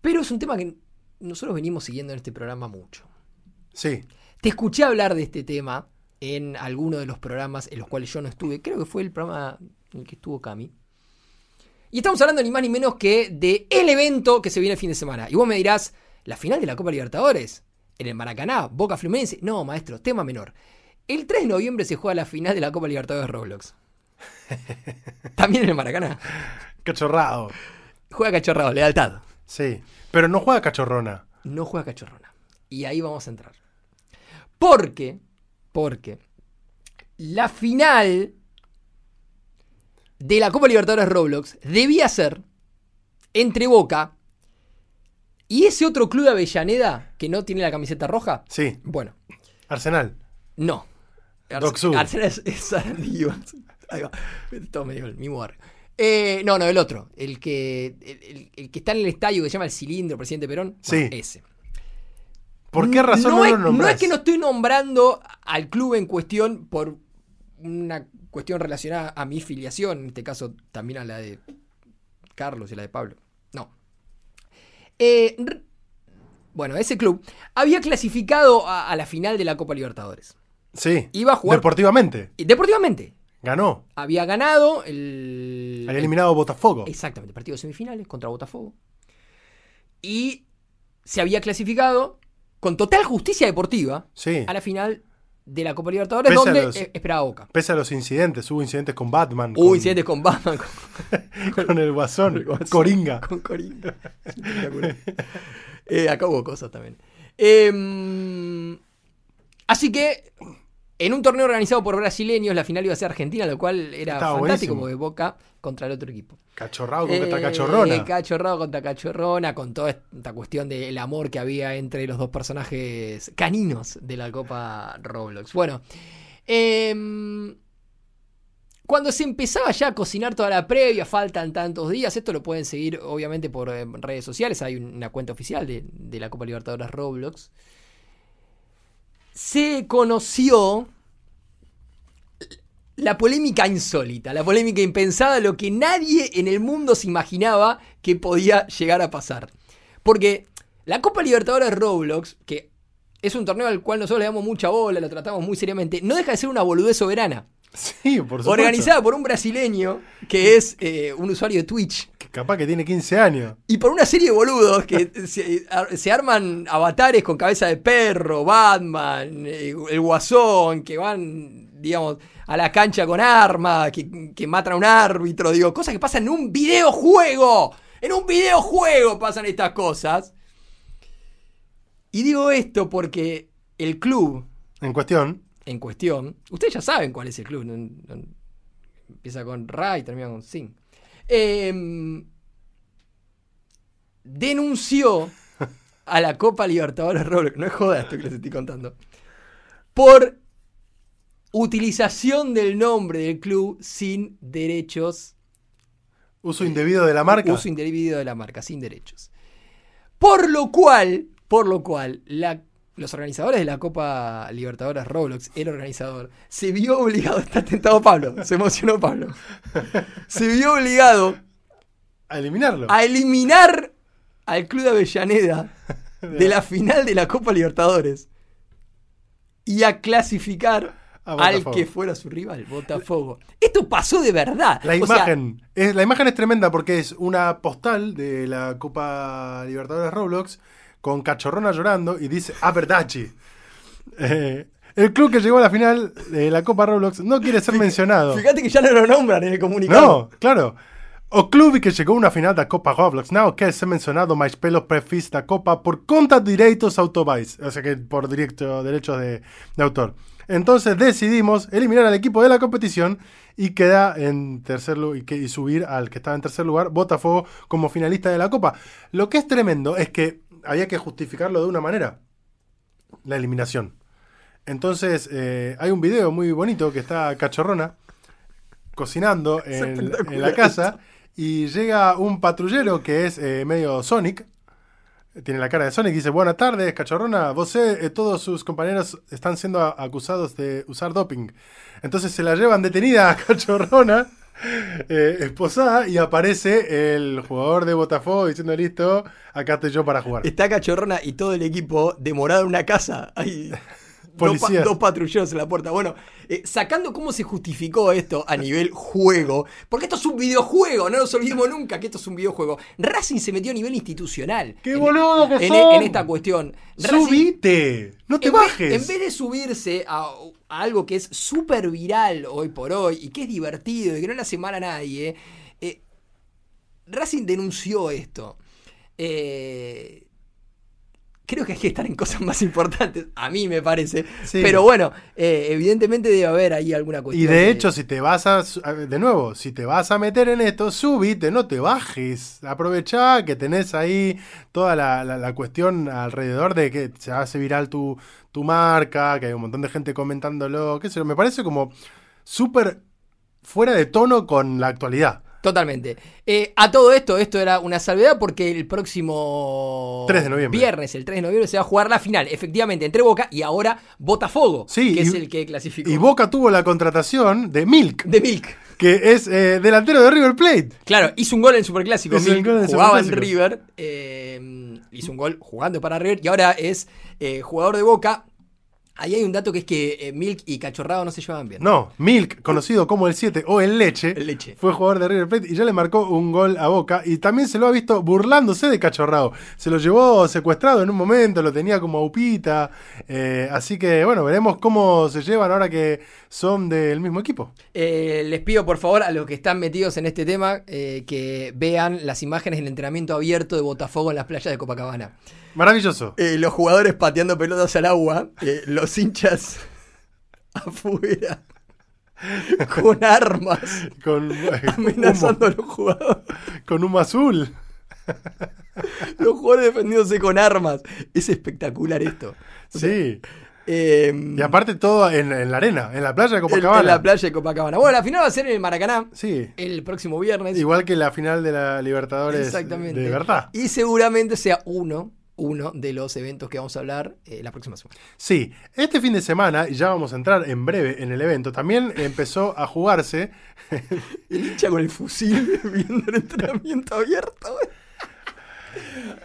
pero es un tema que nosotros venimos siguiendo en este programa mucho. Sí, Te escuché hablar de este tema en alguno de los programas en los cuales yo no estuve. Creo que fue el programa en el que estuvo Cami. Y estamos hablando ni más ni menos que de el evento que se viene el fin de semana. Y vos me dirás, ¿la final de la Copa Libertadores? ¿En el Maracaná? ¿Boca Fluminense? No, maestro, tema menor. El 3 de noviembre se juega la final de la Copa Libertadores Roblox. También en el Maracaná. cachorrado. Juega cachorrado, lealtad. Sí, pero no juega cachorrona. no juega cachorrona. Y ahí vamos a entrar. Porque, porque la final de la Copa Libertadores Roblox debía ser entre Boca y ese otro club de Avellaneda que no tiene la camiseta roja. Sí, Bueno, Arsenal. no. Arsenal es, es. Ahí va. Todo medio el mismo barrio. Eh, no, no, el otro. El que, el, el- el que está en el estadio que se llama el cilindro, presidente Perón. Bueno, Sí. ese. ¿Por qué razón no, es, lo nombrás? no es que no estoy nombrando al club en cuestión por una cuestión relacionada a mi filiación, en este caso también a la de Carlos y la de Pablo. No. Eh, bueno, ese club había clasificado a, a la final de la Copa Libertadores. Sí. Iba a jugar Deportivamente. y deportivamente. Ganó. Había ganado el. Había eliminado Botafogo. Exactamente, partido de semifinales contra Botafogo. Y se había clasificado con total justicia deportiva Sí. a la final de la Copa Libertadores, Pese donde los- eh, esperaba Boca. Pese a los incidentes, hubo incidentes con Batman. Hubo con, incidentes con Batman, con, con el guasón, el Guasón, Coringa. con Coringa. Eh, acá hubo cosas también. Em, así que, en un torneo organizado por brasileños, la final iba a ser Argentina, lo cual era Estaba fantástico buenísimo. porque Boca contra el otro equipo. Cachorrado con esta Eh, cachorrona. Cachorrado contra cachorrona, con toda esta cuestión del amor que había entre los dos personajes caninos de la Copa Roblox. Bueno, em, cuando se empezaba ya a cocinar toda la previa, faltan tantos días, esto lo pueden seguir obviamente por eh, redes sociales, hay una cuenta oficial de, de la Copa Libertadores Roblox. Se conoció la polémica insólita, la polémica impensada, lo que nadie en el mundo se imaginaba que podía llegar a pasar. Porque la Copa Libertadores Roblox, que es un torneo al cual nosotros le damos mucha bola, lo tratamos muy seriamente, no deja de ser una boludez soberana. Sí, por supuesto. Organizada por un brasileño que es eh, un usuario de Twitch. Que capaz que tiene 15 años. Y por una serie de boludos que se, ar- se arman avatares con cabeza de perro, Batman, eh, el guasón, que van, digamos, a la cancha con armas, que, que matan a un árbitro, digo, cosas que pasan en un videojuego. En un videojuego pasan estas cosas. Y digo esto porque el club En cuestión. En cuestión, ustedes ya saben cuál es el club. empieza con Ra y termina con Sin. Em, denunció a la Copa Libertadores Roblox. No es joda esto que les estoy contando. Por utilización del nombre del club sin derechos. Uso indebido de la marca. Uso indebido de la marca, sin derechos. Por lo cual, por lo cual, la- los organizadores de la Copa Libertadores Roblox, el organizador, se vio obligado, está tentado Pablo, se emocionó Pablo, se vio obligado A eliminarlo. a eliminar al Club de Avellaneda de la final de la Copa Libertadores y a clasificar al que fuera su rival, Botafogo. Esto pasó de verdad. La O sea, imagen, es, la imagen es tremenda porque es una postal de la Copa Libertadores Roblox con Cachorrona llorando y dice Aperdachi. Eh, el club que llegó a la final de la Copa Roblox no quiere ser mencionado. Fíjate que ya no lo nombran en el comunicado. No, claro. O clube que chegou na final da Copa Roblox não quer ser mencionado mais pelos perfis da Copa por conta de direitos o sea que por directo, derechos de, de autor. Entonces decidimos eliminar al equipo de la competición y queda en tercer lugar y, que- y subir al que estaba en tercer lugar, Botafogo, como finalista de la Copa. Lo que es tremendo es que había que justificarlo de una manera, la eliminación. Entonces eh, hay un video muy bonito que está Cachorrona cocinando en, la casa y llega un patrullero que es eh, medio Sonic. Tiene la cara de Sonic y dice, buenas tardes, cachorrona. Vos eh, todos sus compañeros están siendo acusados de usar doping. Entonces se la llevan detenida a cachorrona, eh, esposada, y aparece el jugador de Botafogo diciendo, listo, acá estoy yo para jugar. Está Cachorrona y todo el equipo demorado en una casa. dos, pa- Policías. dos patrulleros en la puerta. Bueno, eh, sacando cómo se justificó esto a nivel juego, porque esto es un videojuego, no nos olvidemos nunca que esto es un videojuego. Racing se metió a nivel institucional. ¡Qué en- boludo que en, son! en esta cuestión. Racing- ¡Subite! ¡No te en vez- bajes! en vez de subirse a, a algo que es súper viral hoy por hoy y que es divertido y que no le hace mal a nadie, eh, Racing denunció esto. Eh, creo que hay que estar en cosas más importantes, a mí me parece. Sí. Pero bueno, eh, evidentemente debe haber ahí alguna Y cuestión. de que- hecho, si te vas a, de nuevo, si te vas a meter en esto, subite, no te bajes. Aprovechá que tenés ahí toda la, la- la cuestión alrededor de que se hace viral tu, tu marca, que hay un montón de gente comentándolo, qué sé yo. Me parece como súper fuera de tono con la actualidad. Totalmente. Eh, a todo esto, esto era una salvedad porque el próximo 3 de noviembre. viernes, el 3 de noviembre, se va a jugar la final, efectivamente, entre Boca y ahora Botafogo, Sí, que y- es el que clasificó. Y Boca tuvo la contratación de Milk, de Milk. que es eh, delantero de River Plate. Claro, hizo un gol en Superclásico. Hizo Milk, gol en jugaba en. River. eh, hizo un gol jugando para River y ahora es eh, jugador de Boca. Ahí hay un dato que es que eh, Milk y Cachorrado no se llevaban bien. No, Milk, conocido como el 7 o el Leche, El Leche. fue jugador de River Plate y ya le marcó un gol a Boca y también se lo ha visto burlándose de Cachorrao. Se lo llevó secuestrado en un momento, lo tenía como upita, eh, así que bueno, veremos cómo se llevan ahora que son del mismo equipo. Eh, les pido por favor a los que están metidos en este tema eh, que vean las imágenes del entrenamiento abierto de Botafogo en las playas de Copacabana. Maravilloso. Eh, los jugadores pateando pelotas al agua, eh, los hinchas afuera con armas Con, amenazando a los jugadores. con humo azul. Los jugadores defendiéndose con armas. Es espectacular esto. O sea, Sí. eh, Y aparte todo en, en la arena, en la playa de Copacabana. en la playa de Copacabana. Bueno, la final va a ser en el Maracaná Sí. el próximo viernes. Igual que la final de la Libertadores Exactamente. de verdad. Y seguramente sea uno, uno de los eventos que vamos a hablar eh, la próxima semana. Sí, este fin de semana, y ya vamos a entrar en breve en el evento, también empezó a jugarse. El hincha con el fusil viendo el entrenamiento abierto.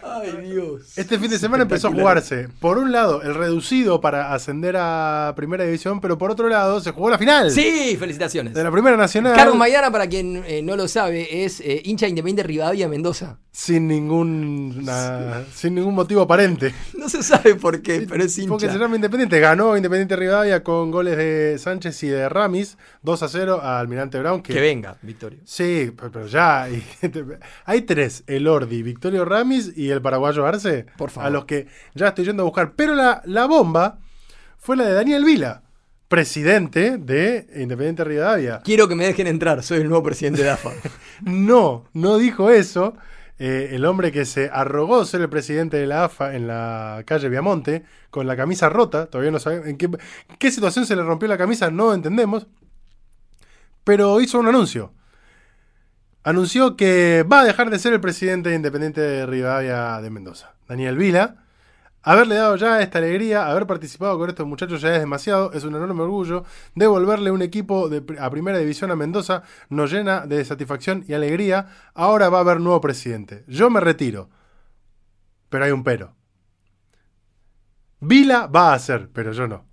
Ay, Dios. Este fin de semana empezó a jugarse, por un lado, el reducido para ascender a Primera División, pero por otro lado, se jugó la final Sí, felicitaciones. de la Primera Nacional Carlos Maidana, para quien eh, no lo sabe, es eh, hincha independiente de Rivadavia Mendoza. Sin ningún, sin ningún motivo aparente. No se sabe por qué, pero es Porque se hincha. llama Independiente. Ganó Independiente Rivadavia con goles de Sánchez y de Ramis, 2 a 0 a Almirante Brown. Que venga, Victorio. Sí, pero, pero ya. y- hay tres: el Ordi, Victorio Ramis y el paraguayo Arce. Por favor. A los que ya estoy yendo a buscar. Pero la, la bomba fue la de Daniel Vila, presidente de Independiente Rivadavia. Quiero que me dejen entrar, soy el nuevo presidente de AFA. No, no dijo eso. Eh, el hombre que se arrogó ser el presidente de la AFA en la calle Viamonte, con la camisa rota, todavía no sabemos en qué, qué situación se le rompió la camisa, no entendemos, pero hizo un anuncio. Anunció que va a dejar de ser el presidente de Independiente de Rivadavia de Mendoza. Daniel Vila, haberle dado ya esta alegría, haber participado con estos muchachos ya es demasiado, es un enorme orgullo. Devolverle un equipo de, a primera división a Mendoza nos llena de satisfacción y alegría. Ahora va a haber nuevo presidente. Yo me retiro. Pero hay un pero. Vila va a ser, pero yo no.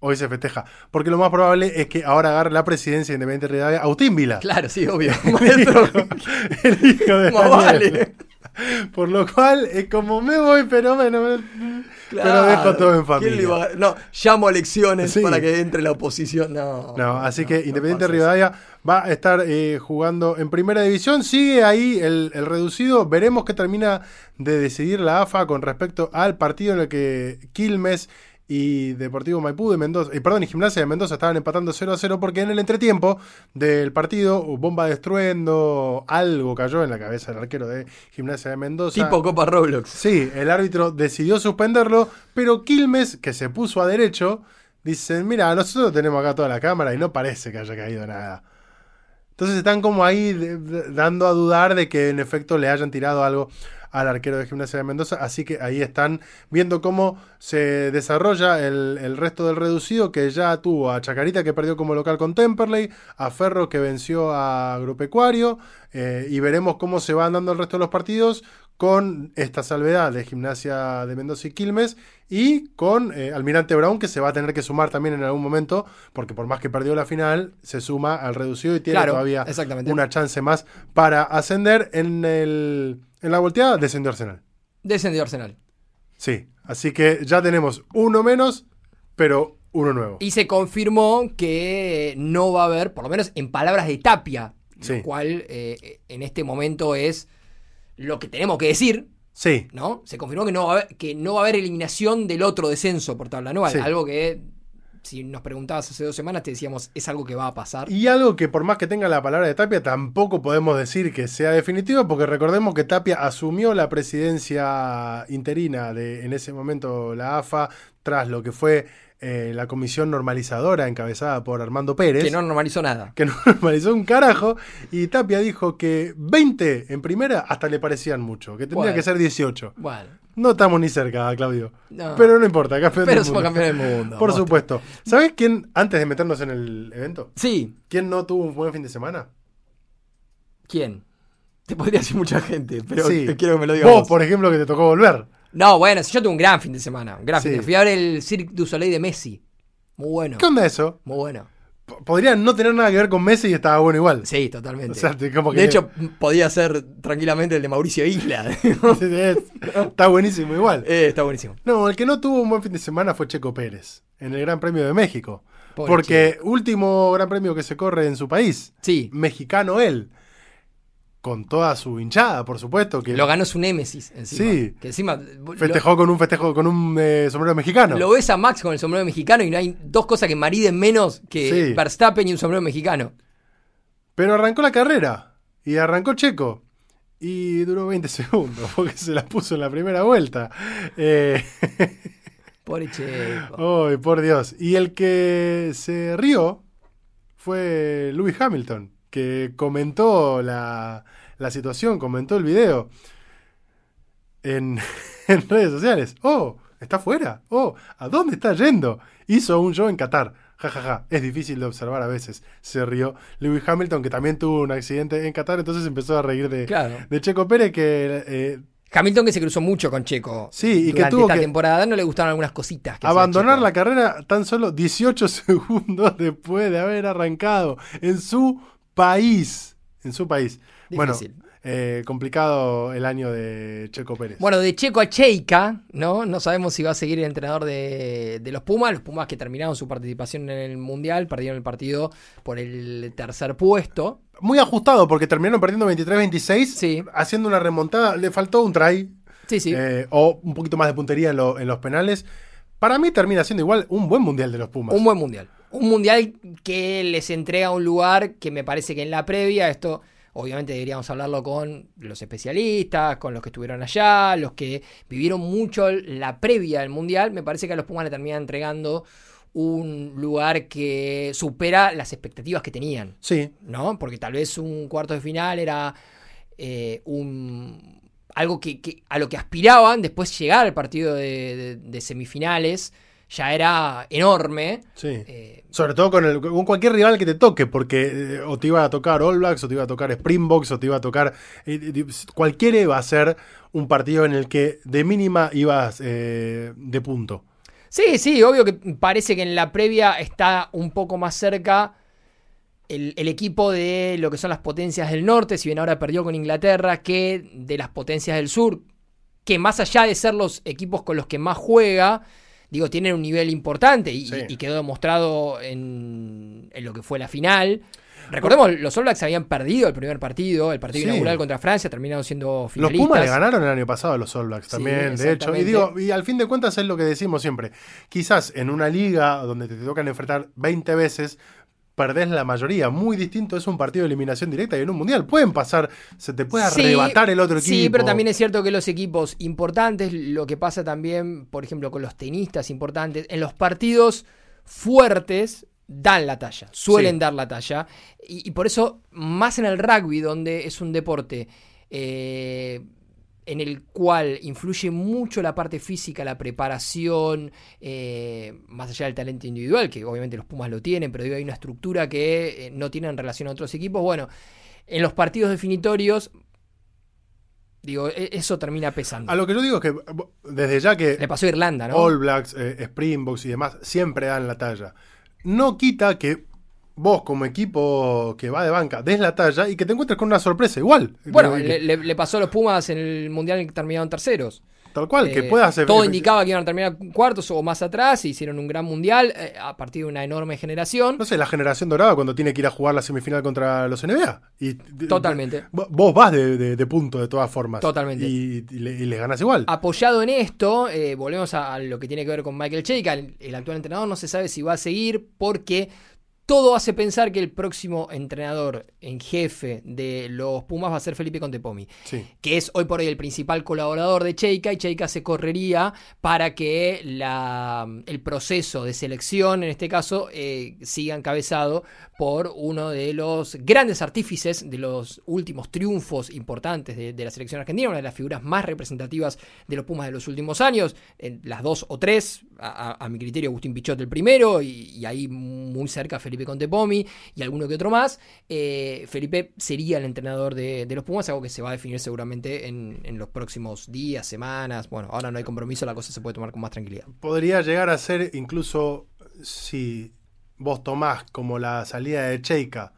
Hoy se festeja. Porque lo más probable es que ahora agarre la presidencia de Independiente Rivadavia Agustín Vila. Claro, sí, obvio. el hijo, de vale. Por lo cual es como me voy, pero bueno. me- pero dejo todo en ¿quién le familia. a- No, llamo a elecciones Sí. para que entre la oposición. No. No, así no, que no Independiente Rivadavia va a estar eh, jugando en primera división. Sigue ahí el, el reducido. Veremos qué termina de decidir la AFA con respecto al partido en el que Quilmes y Deportivo Maipú de Mendoza, y perdón, y Gimnasia de Mendoza estaban empatando 0 a 0 porque en el entretiempo del partido, bomba de estruendo, algo cayó en la cabeza del arquero de Gimnasia de Mendoza. Tipo Copa Roblox. Sí, el árbitro decidió suspenderlo, pero Quilmes, que se puso a derecho, dicen, mira, nosotros tenemos acá toda la cámara y no parece que haya caído nada. Entonces están como ahí de- de- dando a dudar de que en efecto le hayan tirado algo al arquero de Gimnasia de Mendoza, así que ahí están viendo cómo se desarrolla el, el resto del reducido, que ya tuvo a Chacarita que perdió como local con Temperley, a Ferro que venció a Agropecuario, eh, y veremos cómo se van dando el resto de los partidos con esta salvedad de Gimnasia de Mendoza y Quilmes y con eh, Almirante Brown que se va a tener que sumar también en algún momento porque por más que perdió la final se suma al reducido y tiene Claro, todavía una chance más para ascender. En, el, en la volteada descendió Arsenal. Descendió Arsenal. Sí, así que ya tenemos uno menos pero uno nuevo. Y se confirmó que no va a haber, por lo menos en palabras de Tapia, Sí. lo cual eh, en este momento es lo que tenemos que decir, Sí, ¿no? Se confirmó que no va a haber, que no va a haber eliminación del otro descenso por tabla anual. Sí. Algo que, si nos preguntabas hace dos semanas, te decíamos, es algo que va a pasar. Y algo que por más que tenga la palabra de Tapia, tampoco podemos decir que sea definitivo, porque recordemos que Tapia asumió la presidencia interina de en ese momento la AFA, tras lo que fue eh, la comisión normalizadora encabezada por Armando Pérez. que no normalizó nada. que no normalizó un carajo, y Tapia dijo que 20 en primera hasta le parecían mucho, que tendría Bueno. que ser 18. Bueno, No estamos ni cerca, Claudio. No. Pero no importa, campeón pero del somos mundo. campeones del mundo. Por supuesto. ¿Sabes quién, antes de meternos en el evento, Sí, quién no tuvo un buen fin de semana? ¿quién? Te podría decir mucha gente, pero Sí. quiero que me lo digas Vos, vos. por ejemplo, que te tocó volver. No, bueno, yo tuve un gran fin de semana. Un gran fin de Fui a ver el Cirque du Soleil de Messi. Muy bueno. ¿Qué onda eso? Muy bueno. P- Podría no tener nada que ver con Messi y estaba bueno igual. Sí, totalmente. O sea, te- como que- De hecho, podía ser tranquilamente el de Mauricio Isla. Es- está buenísimo igual. Eh, está buenísimo. No, el que no tuvo un buen fin de semana fue Checo Pérez, en el Gran Premio de México. Pobre porque último Gran Premio que se corre en su país, Sí, mexicano él, con toda su hinchada, por supuesto, que lo ganó su némesis encima. Sí. Que encima festejó con un festejo con un eh, sombrero mexicano. lo, ves a Max con el sombrero mexicano y no hay dos cosas que mariden menos que Sí. Verstappen y un sombrero mexicano. Pero arrancó la carrera y arrancó Checo. Y duró 20 segundos porque se la puso en la primera vuelta. Eh, Pobre Checo. ¡Ay, por Dios! Y el que se rió fue Lewis Hamilton, que comentó la, la situación, comentó el video en, en redes sociales. ¡Oh! ¿Está fuera? ¡Oh! ¿A dónde está yendo? Hizo un show en Qatar. Ja, ja, ja. Es difícil de observar a veces. Se rió Lewis Hamilton, que también tuvo un accidente en Qatar, entonces empezó a reír de, Claro. de Checo Pérez, que eh, Hamilton que se cruzó mucho con Checo. Sí, y que tuvo esta que temporada no le gustaron algunas cositas. Que abandonar la carrera tan solo 18 segundos después de haber arrancado en su país. En su país. Bueno, Difícil. eh, complicado el año de Checo Pérez. Bueno, de Checo a Cheika, ¿no? No sabemos si va a seguir el entrenador de, de los Pumas. Los Pumas que terminaron su participación en el Mundial, perdieron el partido por el tercer puesto. Muy ajustado porque terminaron perdiendo 23-26, Sí. haciendo una remontada. Le faltó un try Sí, sí. eh, o un poquito más de puntería en, lo- en los penales. Para mí termina siendo igual un buen mundial de los Pumas. Un buen mundial. Un mundial que les entrega un lugar que me parece que en la previa, esto obviamente deberíamos hablarlo con los especialistas, con los que estuvieron allá, los que vivieron mucho la previa del mundial. Me parece que a los Pumas le terminan entregando un lugar que supera las expectativas que tenían. Sí, ¿no? Porque tal vez un cuarto de final era eh, un algo que, que- a lo que aspiraban después llegar al partido de, de- de semifinales ya era enorme. sí. Eh, Sobre todo con, el- con cualquier rival que te toque, porque eh, o te iba a tocar All Blacks, o te iba a tocar Springboks, o te iba a tocar. eh, cualquiera iba a ser un partido en el que de mínima ibas de punto. sí, sí, obvio que parece que en la previa está un poco más cerca el, el equipo de lo que son las potencias del norte, si bien ahora perdió con Inglaterra, que de las potencias del sur, que más allá de ser los equipos con los que más juega, digo, tienen un nivel importante y, Sí. y quedó demostrado en, en lo que fue la final. Recordemos, los All Blacks habían perdido el primer partido, el partido Sí. inaugural contra Francia, terminaron siendo Los finalistas. Pumas le ganaron el año pasado a los All Blacks Sí, también, de hecho. Y digo, y al fin de cuentas es lo que decimos siempre. Quizás en una liga donde te tocan enfrentar 20 veces, perdés la mayoría. Muy distinto es un partido de eliminación directa y en un mundial pueden pasar, se te puede Sí, arrebatar el otro equipo. Sí, pero también es cierto que los equipos importantes, lo que pasa también, por ejemplo, con los tenistas importantes, en los partidos fuertes dan la talla, suelen Sí. dar la talla. Y, y por eso, más en el rugby, donde es un deporte eh, en el cual influye mucho la parte física, la preparación, eh, más allá del talento individual, que obviamente los Pumas lo tienen, pero digo, hay una estructura que eh, no tienen en relación a otros equipos. Bueno, en los partidos definitorios, digo, e- eso termina pesando. A lo que yo digo es que desde ya que Le pasó a Irlanda, ¿no? All Blacks, eh, Springboks y demás siempre dan la talla. No quita que vos como equipo que va de banca des la talla y que te encuentres con una sorpresa igual. Bueno, le, le- le pasó a los Pumas en el Mundial en que terminaron terceros. tal cual, que Eh, puedas hacer... Todo indicaba que iban a terminar cuartos o más atrás, y hicieron un gran Mundial eh, a partir de una enorme generación. No sé, la generación dorada cuando tiene que ir a jugar la semifinal contra los NBA. Y, Totalmente. Vo- Vos vas de, de- de punto de todas formas. Totalmente. Y, y le- y les ganas igual. Apoyado en esto, eh, volvemos a, a lo que tiene que ver con Michael Cheika, el, el actual entrenador no se sabe si va a seguir porque todo hace pensar que el próximo entrenador en jefe de los Pumas va a ser Felipe Contepomi. Sí. que es hoy por hoy el principal colaborador de Cheika, y Cheika se correría para que la, el proceso de selección, en este caso, eh, siga encabezado por uno de los grandes artífices de los últimos triunfos importantes de, de la selección argentina, una de las figuras más representativas de los Pumas de los últimos años, en las dos o tres, a, a- a mi criterio Agustín Pichot el primero, y, y ahí muy cerca Felipe Contepomi y alguno que otro más. Eh, Felipe sería el entrenador de, de los Pumas, algo que se va a definir seguramente en, en los próximos días, semanas. Bueno, ahora no hay compromiso, la cosa se puede tomar con más tranquilidad. Podría llegar a ser incluso si vos tomás como la salida de Cheika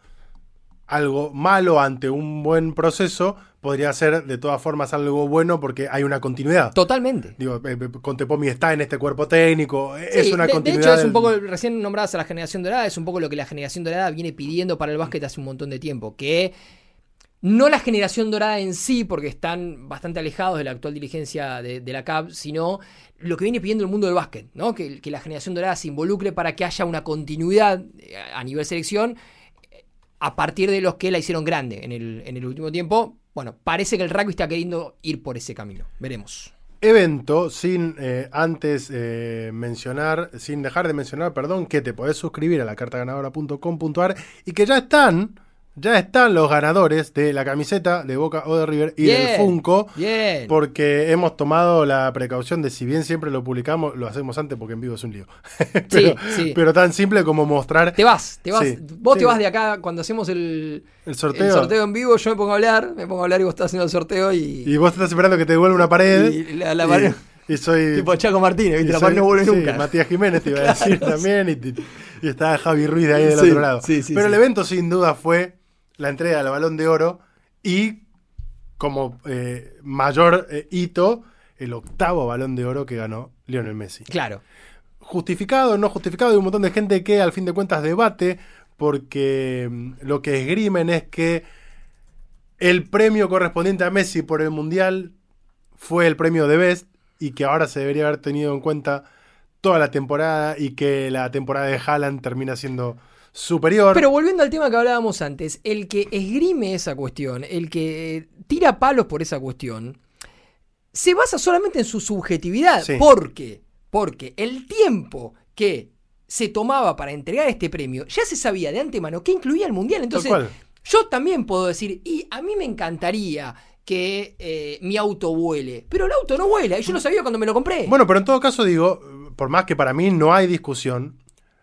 algo malo ante un buen proceso, podría ser de todas formas algo bueno porque hay una continuidad. Totalmente. Digo, eh, eh, Contepomi está en este cuerpo técnico, es Sí, una de, de continuidad. hecho, es un poco, recién nombradas a la generación dorada, es un poco lo que la generación dorada viene pidiendo para el básquet hace un montón de tiempo, que no la generación dorada en sí, porque están bastante alejados de la actual dirigencia de, de la CAP, sino lo que viene pidiendo el mundo del básquet, ¿no? Que, que la generación dorada se involucre para que haya una continuidad eh, a nivel selección eh, a partir de los que la hicieron grande en el, en el último tiempo. Bueno, parece que el rugby está queriendo ir por ese camino. Veremos. evento sin eh, antes eh, mencionar, sin dejar de mencionar, perdón, que te podés suscribir a la cartaganadora.com.ar y que ya están, ya están los ganadores de la camiseta de Boca o de River y del Funko. Bien. Porque hemos tomado la precaución de, si bien siempre lo publicamos, lo hacemos antes porque en vivo es un lío. pero, sí. pero tan simple como mostrar Te vas, te vas. Sí, vos sí. te vas de acá cuando hacemos el, el sorteo. el sorteo en vivo. Yo me pongo a hablar, me pongo a hablar y vos estás haciendo el sorteo y. Y vos estás esperando que te devuelva una pared. y la, la pared- y soy. tipo Chaco Martínez, ¿viste? La pared no vuelve sí, nunca. Matías Jiménez te iba a decir Claro, también. Y, y está Javi Ruiz de ahí del Sí, otro lado. sí, sí, Pero sí. el evento sin duda fue la entrega del balón de oro y como eh, mayor eh, hito, el octavo balón de oro que ganó Lionel Messi. Claro. Justificado, no justificado, hay un montón de gente que al fin de cuentas debate porque mm, lo que esgrimen es que el premio correspondiente a Messi por el Mundial fue el premio de Best y que ahora se debería haber tenido en cuenta toda la temporada y que la temporada de Haaland termina siendo superior. Pero volviendo al tema que hablábamos antes, el que esgrime esa cuestión, el que tira palos por esa cuestión, se basa solamente en su subjetividad. Sí. ¿Por qué? Porque el tiempo que se tomaba para entregar este premio ya se sabía de antemano que incluía el mundial. Entonces, yo también puedo decir, y a mí me encantaría que eh, mi auto vuele, pero el auto no vuela, y yo lo sabía cuando me lo compré. Bueno, pero en todo caso digo, por más que para mí no hay discusión,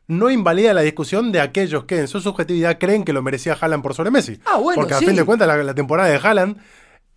no invalida la discusión de aquellos que en su subjetividad creen que lo merecía Haaland por sobre Messi. Ah, bueno, Porque a sí. fin de cuentas la, la temporada de Haaland,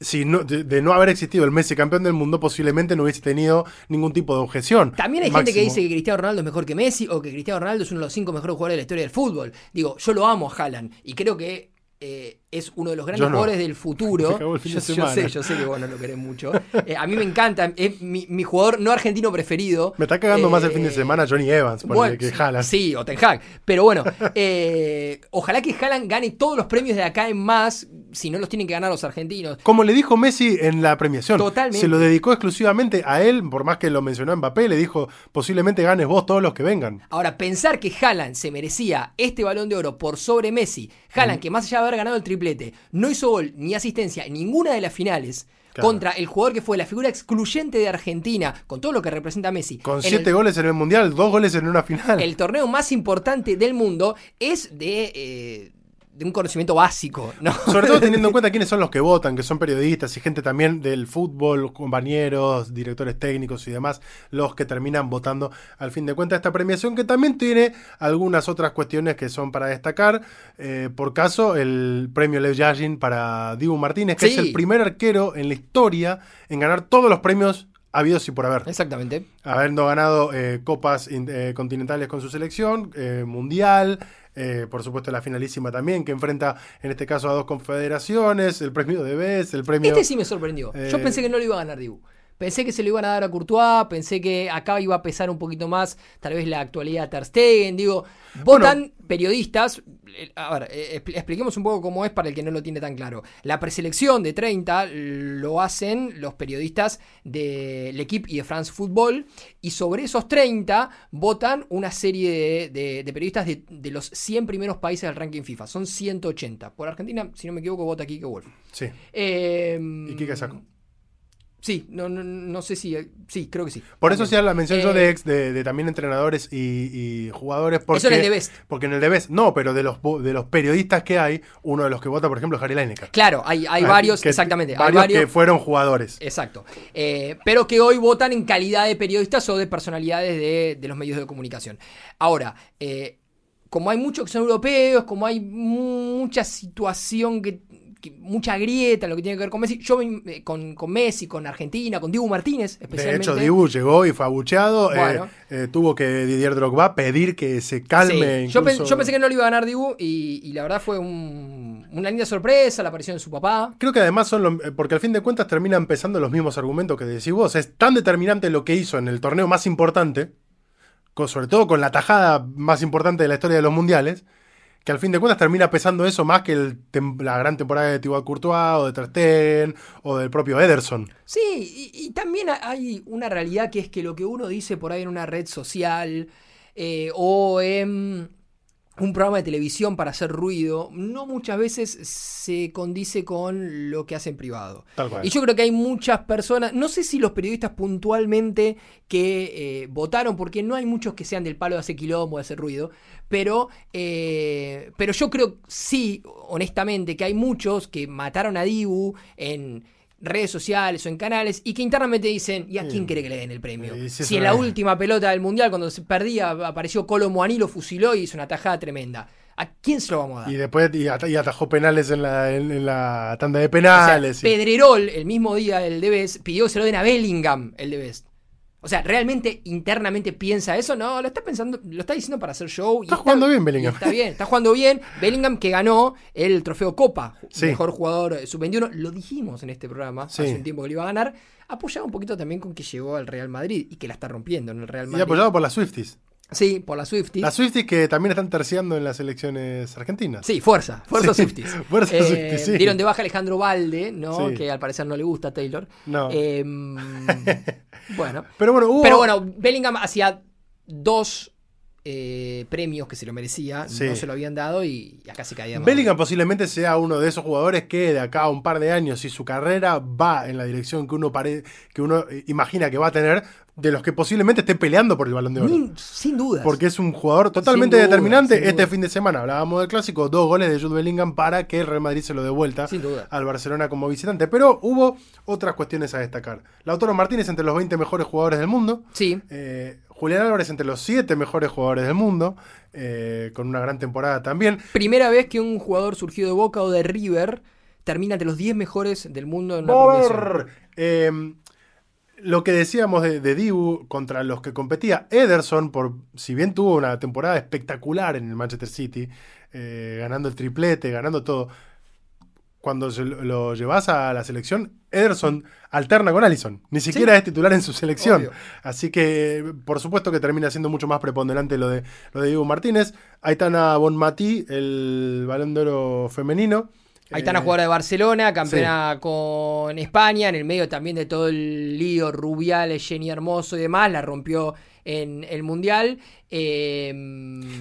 si no, de, de no haber existido el Messi campeón del mundo, posiblemente no hubiese tenido ningún tipo de objeción. También hay gente que dice que Cristiano Ronaldo es mejor que Messi o que Cristiano Ronaldo es uno de los cinco mejores jugadores de la historia del fútbol. Digo, yo lo amo a Haaland y creo que eh, es uno de los grandes no. jugadores del futuro. Se acabó el fin yo, de yo sé, yo sé que vos no lo querés mucho. Eh, a mí me encanta, es mi, mi jugador no argentino preferido. Me está cagando más el Eh, fin de semana Johnny Evans, bueno, que Haaland. Sí, o Ten Hag. Pero bueno, eh, ojalá que Haaland gane todos los premios de acá en más, si no los tienen que ganar los argentinos. Como le dijo Messi en la premiación. Totalmente. Se lo dedicó exclusivamente a él, por más que lo mencionó Mbappé, le dijo, posiblemente ganes vos todos los que vengan. Ahora, pensar que Haaland se merecía este balón de oro por sobre Messi, Haaland, que más allá de haber ganado el triplete, no hizo gol ni asistencia en ninguna de las finales. Claro. Contra el jugador que fue la figura excluyente de Argentina, con todo lo que representa Messi. Con en siete el- goles en el Mundial, dos goles en una final. el torneo más importante del mundo es de, eh, de un conocimiento básico, ¿no? Sobre todo teniendo en cuenta quiénes son los que votan, que son periodistas y gente también del fútbol, compañeros, directores técnicos y demás, los que terminan votando al fin de cuentas esta premiación, que también tiene algunas otras cuestiones que son para destacar. Eh, por caso, el premio Lev Yashin para Dibu Martínez, que Sí. es el primer arquero en la historia en ganar todos los premios habidos y por haber. Exactamente. Habiendo ganado eh, copas in- eh, continentales con su selección, eh, mundial, por supuesto la finalísima también, que enfrenta en este caso a dos confederaciones, el premio de Best, el premio... Este sí me sorprendió. Yo pensé que no lo iba a ganar Dibu. Pensé que se lo iban a dar a Courtois, pensé que acá iba a pesar un poquito más, tal vez la actualidad de Ter Stegen, digo, votan periodistas, eh, a ver, eh, expl- expliquemos un poco cómo es para el que no lo tiene tan claro. La preselección de 30 lo hacen los periodistas de L'Equipe y de France Football, y sobre esos 30 votan una serie de, de- de periodistas de, de los 100 primeros países del ranking FIFA, son 180. Por Argentina, si no me equivoco, vota Kike Wolf. Sí, Eh, y Kike Saco. Sí, no, no, no sé si. Sí, creo que sí. Por eso hacía la mención yo Eh, de ex, de, de también entrenadores y, y jugadores. Porque, Eso en el de Best. Porque en el de Best, no, pero de los, de los periodistas que hay, uno de los que vota, por ejemplo, es Harry Lineker. Claro, hay, hay Ah, varios, que- exactamente. hay Varios varios. que fueron jugadores. Exacto. Eh, pero que hoy votan en calidad de periodistas o de personalidades de, de los medios de comunicación. Ahora, eh, como hay muchos que son europeos, como hay mucha situación que. Mucha grieta en lo que tiene que ver con Messi. Yo eh, con, con Messi, con Argentina, con Dibu Martínez, De especialmente. hecho, Dibu llegó y fue abucheado. eh, Bueno. eh, tuvo que Didier Drogba pedir que se calme. Sí, yo, pen- incluso- yo pensé que no lo iba a ganar Dibu y, y la verdad fue un- una linda sorpresa la aparición de su papá. Creo que además son los, eh, porque al fin de cuentas termina empezando los mismos argumentos que decís vos. Es tan determinante lo que hizo en el torneo más importante, con- sobre todo con la tajada más importante de la historia de los mundiales, que al fin de cuentas termina pesando eso más que el la gran temporada de Thibaut Courtois o de Ter Stegen o del propio Ederson. Sí, y, y también hay una realidad que es que lo que uno dice por ahí en una red social eh, o en un programa de televisión para hacer ruido, no muchas veces se condice con lo que hace en privado. Tal cual. Y yo creo que hay muchas personas, no sé si los periodistas puntualmente que eh, votaron, porque no hay muchos que sean del palo de hacer quilombo, de hacer ruido, pero, eh, pero yo creo sí, honestamente, que hay muchos que mataron a Dibu en redes sociales o en canales y que internamente dicen, ¿y a quién quiere que le den el premio? Si en la última pelota del Mundial, cuando se perdía, apareció Colo lo fusiló y hizo una tajada tremenda. ¿A quién se lo vamos a dar? Y después y, at- y atajó penales en la, en, en la tanda de O sea, penales. y- Pedrerol, el mismo día del Debes, pidió que se lo den a Bellingham, el Debes. O sea, ¿realmente internamente piensa eso? No, lo está pensando, lo está diciendo para hacer show. y Está jugando bien Bellingham. y Está bien, está jugando bien. Bellingham que ganó el trofeo Copa, Sí. mejor jugador eh, sub-21. Lo dijimos en este programa Sí. hace un tiempo que lo iba a ganar. Apoyado un poquito también con que llegó al Real Madrid y que la está rompiendo en el Real y Madrid. apoyado por las Swifties. Sí, por la Swifties. Las Swifties que también están terciando en las elecciones argentinas. Sí, fuerza, fuerza Sí, Swifties. fuerza Eh, Swifties, sí. Dieron de baja a Alejandro Valde, ¿no? Sí. Que al parecer no le gusta a Taylor. No. Eh, bueno. Pero bueno, hubo. Pero bueno, Bellingham hacía dos eh, premios que se lo merecía, Sí. no se lo habían dado y acá se caía mal. Bellingham posiblemente sea uno de esos jugadores que de acá a un par de años, si su carrera va en la dirección que uno, pare- que uno eh, imagina que va a tener, de los que posiblemente esté peleando por el balón de oro. Sin dudas. Porque es un jugador totalmente duda, determinante. este duda. fin de semana hablábamos del clásico, dos goles de Jude Bellingham para que el Real Madrid se lo dé vuelta duda. al Barcelona como visitante. Pero hubo otras cuestiones a destacar. Lautaro Martínez entre los 20 mejores jugadores del mundo. Sí, Eh, Julián Álvarez entre los 7 mejores jugadores del mundo. eh, con una gran temporada también. primera vez que un jugador surgido de Boca o de River termina entre los 10 mejores del mundo en una eh, lo que decíamos de, de Dibu contra los que competía, Ederson, por, si bien tuvo una temporada espectacular en el Manchester City, eh, ganando el triplete, ganando todo, cuando lo, llevas a la selección, Ederson alterna con Allison. Ni siquiera es titular en su selección. Obvio. Así que, por supuesto que termina siendo mucho más preponderante lo de, lo de Diego Martínez. Aitana Bonmatí, el balón de oro femenino. Una Eh, jugadora de Barcelona, campeona con España, en el medio también de todo el lío Rubiales, Jenny Hermoso y demás, la rompió en el Mundial. Eh,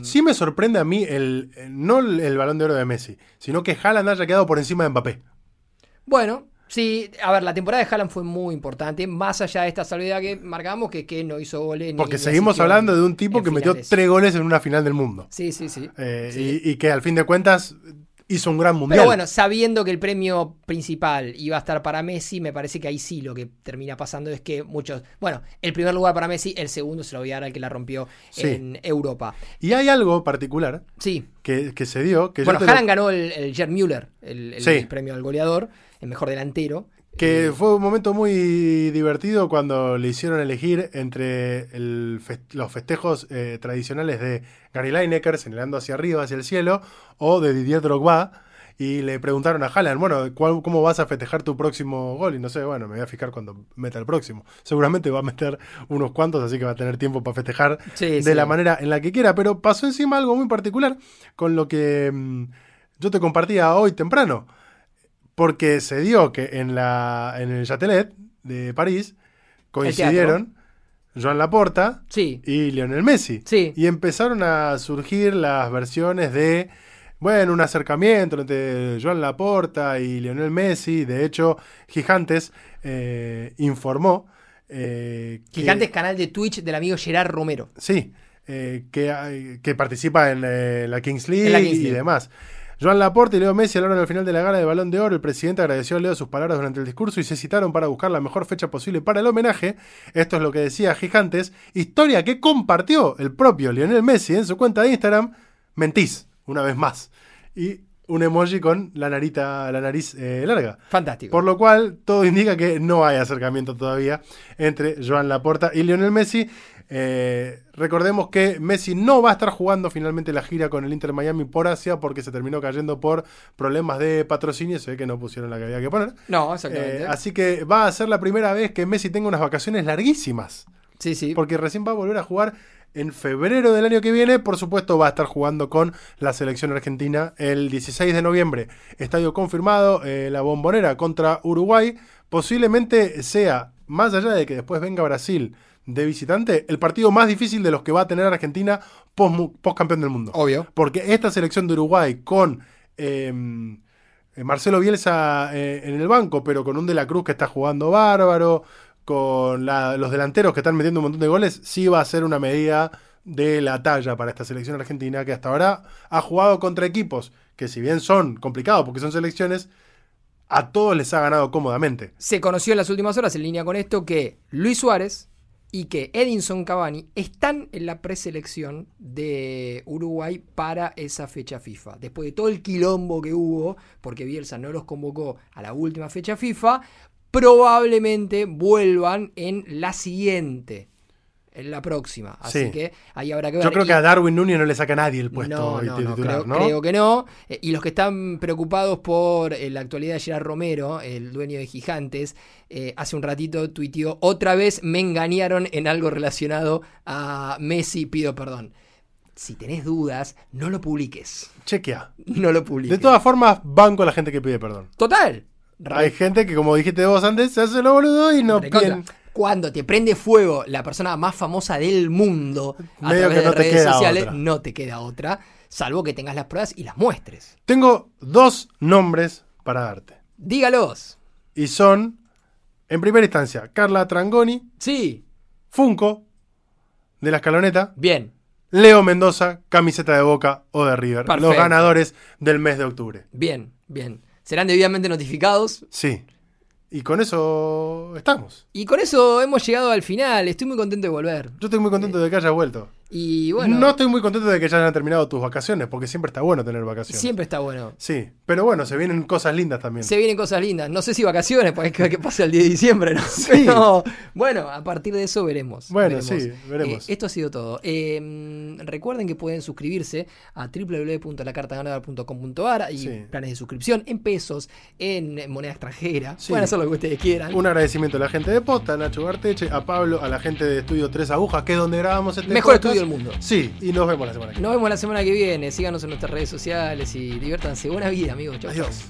Sí me sorprende a mí el, no el, balón de oro de Messi, sino que Haaland haya quedado por encima de Mbappé. Bueno, sí, a ver, la temporada de Haaland fue muy importante, más allá de esta salvedad que marcamos, que, que no hizo goles. Porque ni seguimos hablando de un tipo que metió tres goles en una final del mundo. Sí, sí, sí. Eh, Sí. y, y que al fin de cuentas hizo un gran mundial. Pero bueno, sabiendo que el premio principal iba a estar para Messi, me parece que ahí sí lo que termina pasando es que muchos. Bueno, el primer lugar para Messi, el segundo se lo voy a dar al que la rompió Sí. en Europa. Y hay algo particular Sí. que, que se dio, que Bueno, lo- Haaland ganó el, el Gerd Müller, el, el Sí. premio al goleador, el mejor delantero. Que Eh, fue un momento muy divertido cuando le hicieron elegir entre el fest- los festejos eh, tradicionales de Gary Lineker señalando hacia arriba, hacia el cielo, o de Didier Drogba. Y le preguntaron a Haaland, bueno, ¿cuál- ¿cómo vas a festejar tu próximo gol? Y no sé, bueno, me voy a fijar cuando meta el próximo. Seguramente va a meter unos cuantos, así que va a tener tiempo para festejar Sí, de sí. la manera en la que quiera. Pero pasó encima algo muy particular con lo que mm, yo te compartía hoy temprano. Porque se dio que en, la, en el Châtelet de París coincidieron Joan Laporta Sí, y Lionel Messi. Sí. Y empezaron a surgir las versiones de, bueno, un acercamiento entre Joan Laporta y Lionel Messi. De hecho, Gigantes eh, informó eh, que- Gigantes canal de Twitch del amigo Gerard Romero. Sí, eh, que, hay- que participa en eh, la Kings League En la Kings y League. demás. Joan Laporte y Leo Messi hablaron al final de la gala de Balón de Oro. El presidente agradeció a Leo sus palabras durante el discurso y se citaron para buscar la mejor fecha posible para el homenaje. Esto es lo que decía Gigantes. Historia que compartió el propio Lionel Messi en su cuenta de Instagram. Mentís, una vez más. Y un emoji con la, narita, la nariz eh, larga. Fantástico. Por lo cual, todo indica que no hay acercamiento todavía entre Joan Laporta y Lionel Messi. Eh, recordemos que Messi no va a estar jugando finalmente la gira con el Inter Miami por Asia porque se terminó cayendo por problemas de patrocinio. Se ve que no pusieron la que había que poner. no, exactamente. Eh, así que va a ser la primera vez que Messi tenga unas vacaciones larguísimas. sí, sí. Porque recién va a volver a jugar en febrero del año que viene. Por supuesto, va a estar jugando con la selección argentina el 16 de noviembre. Estadio confirmado, eh, la bombonera contra Uruguay. Posiblemente sea, más allá de que después venga Brasil de visitante, el partido más difícil de los que va a tener Argentina post, campeón del mundo. Obvio. Porque esta selección de Uruguay con eh, eh, Marcelo Bielsa eh, en el banco, pero con un De la Cruz que está jugando bárbaro, con los delanteros que están metiendo un montón de goles, sí va a ser una medida de la talla para esta selección argentina que hasta ahora ha jugado contra equipos que si bien son complicados porque son selecciones, a todos les ha ganado cómodamente. Se conoció en las últimas horas, en línea con esto, que Luis Suárez y que Edinson Cavani están en la preselección de Uruguay para esa fecha FIFA. Después de todo el quilombo que hubo, porque Bielsa no los convocó a la última fecha FIFA, probablemente vuelvan en la siguiente, en la próxima. Así Sí. que ahí habrá que ver. Yo creo Y- que a Darwin Núñez no le saca a nadie el puesto no, no, no, titular, creo, ¿no? creo que no. Eh, y los que están preocupados por eh, la actualidad de Gerard Romero, el dueño de Gigantes, eh, hace un ratito tuiteó, otra vez me engañaron en algo relacionado a Messi, pido perdón. Si tenés dudas, no lo publiques. Chequea. No lo publiques. De todas formas, banco a la gente que pide perdón. Total. Hay gente que, como dijiste vos antes, se hace lo boludo y no piden. Cuando te prende fuego la persona más famosa del mundo a Medio través que no de te redes queda sociales, otra. no te queda otra, salvo que tengas las pruebas y las muestres. Tengo dos nombres para darte. Dígalos. Y son, en primera instancia, Carla Trangoni, Sí, Funko, de la escaloneta, bien, Leo Mendoza, camiseta de Boca o de River. Perfecto. Los ganadores del mes de octubre. bien, bien. Serán debidamente notificados. Sí. Y con eso estamos. Y con eso hemos llegado al final. Estoy muy contento de volver. Yo estoy muy contento de que haya vuelto. Y bueno, No estoy muy contento de que ya hayan terminado tus vacaciones, porque siempre está bueno tener vacaciones. siempre está bueno. Sí, pero bueno, se vienen cosas lindas también. Se vienen cosas lindas. No sé si vacaciones, porque que, que pase el 10 de diciembre, ¿no? Sí. Pero bueno, a partir de eso veremos. Bueno, veremos. sí, veremos. Eh, esto ha sido todo. Eh, recuerden que pueden suscribirse a www.lacartaganadora.com.ar y Sí. planes de suscripción en pesos, en moneda extranjera. Sí. Pueden hacer lo que ustedes quieran. Un agradecimiento a la gente de Posta, a Nacho Garteche, a Pablo, a la gente de Estudio Tres Agujas, que es donde grabamos este Mejor podcast. Del mundo. Sí, y nos vemos la semana que viene. Nos vemos la semana que viene. Síganos en nuestras redes sociales y diviértanse. Buena vida, amigos. Chau, chau. Adiós.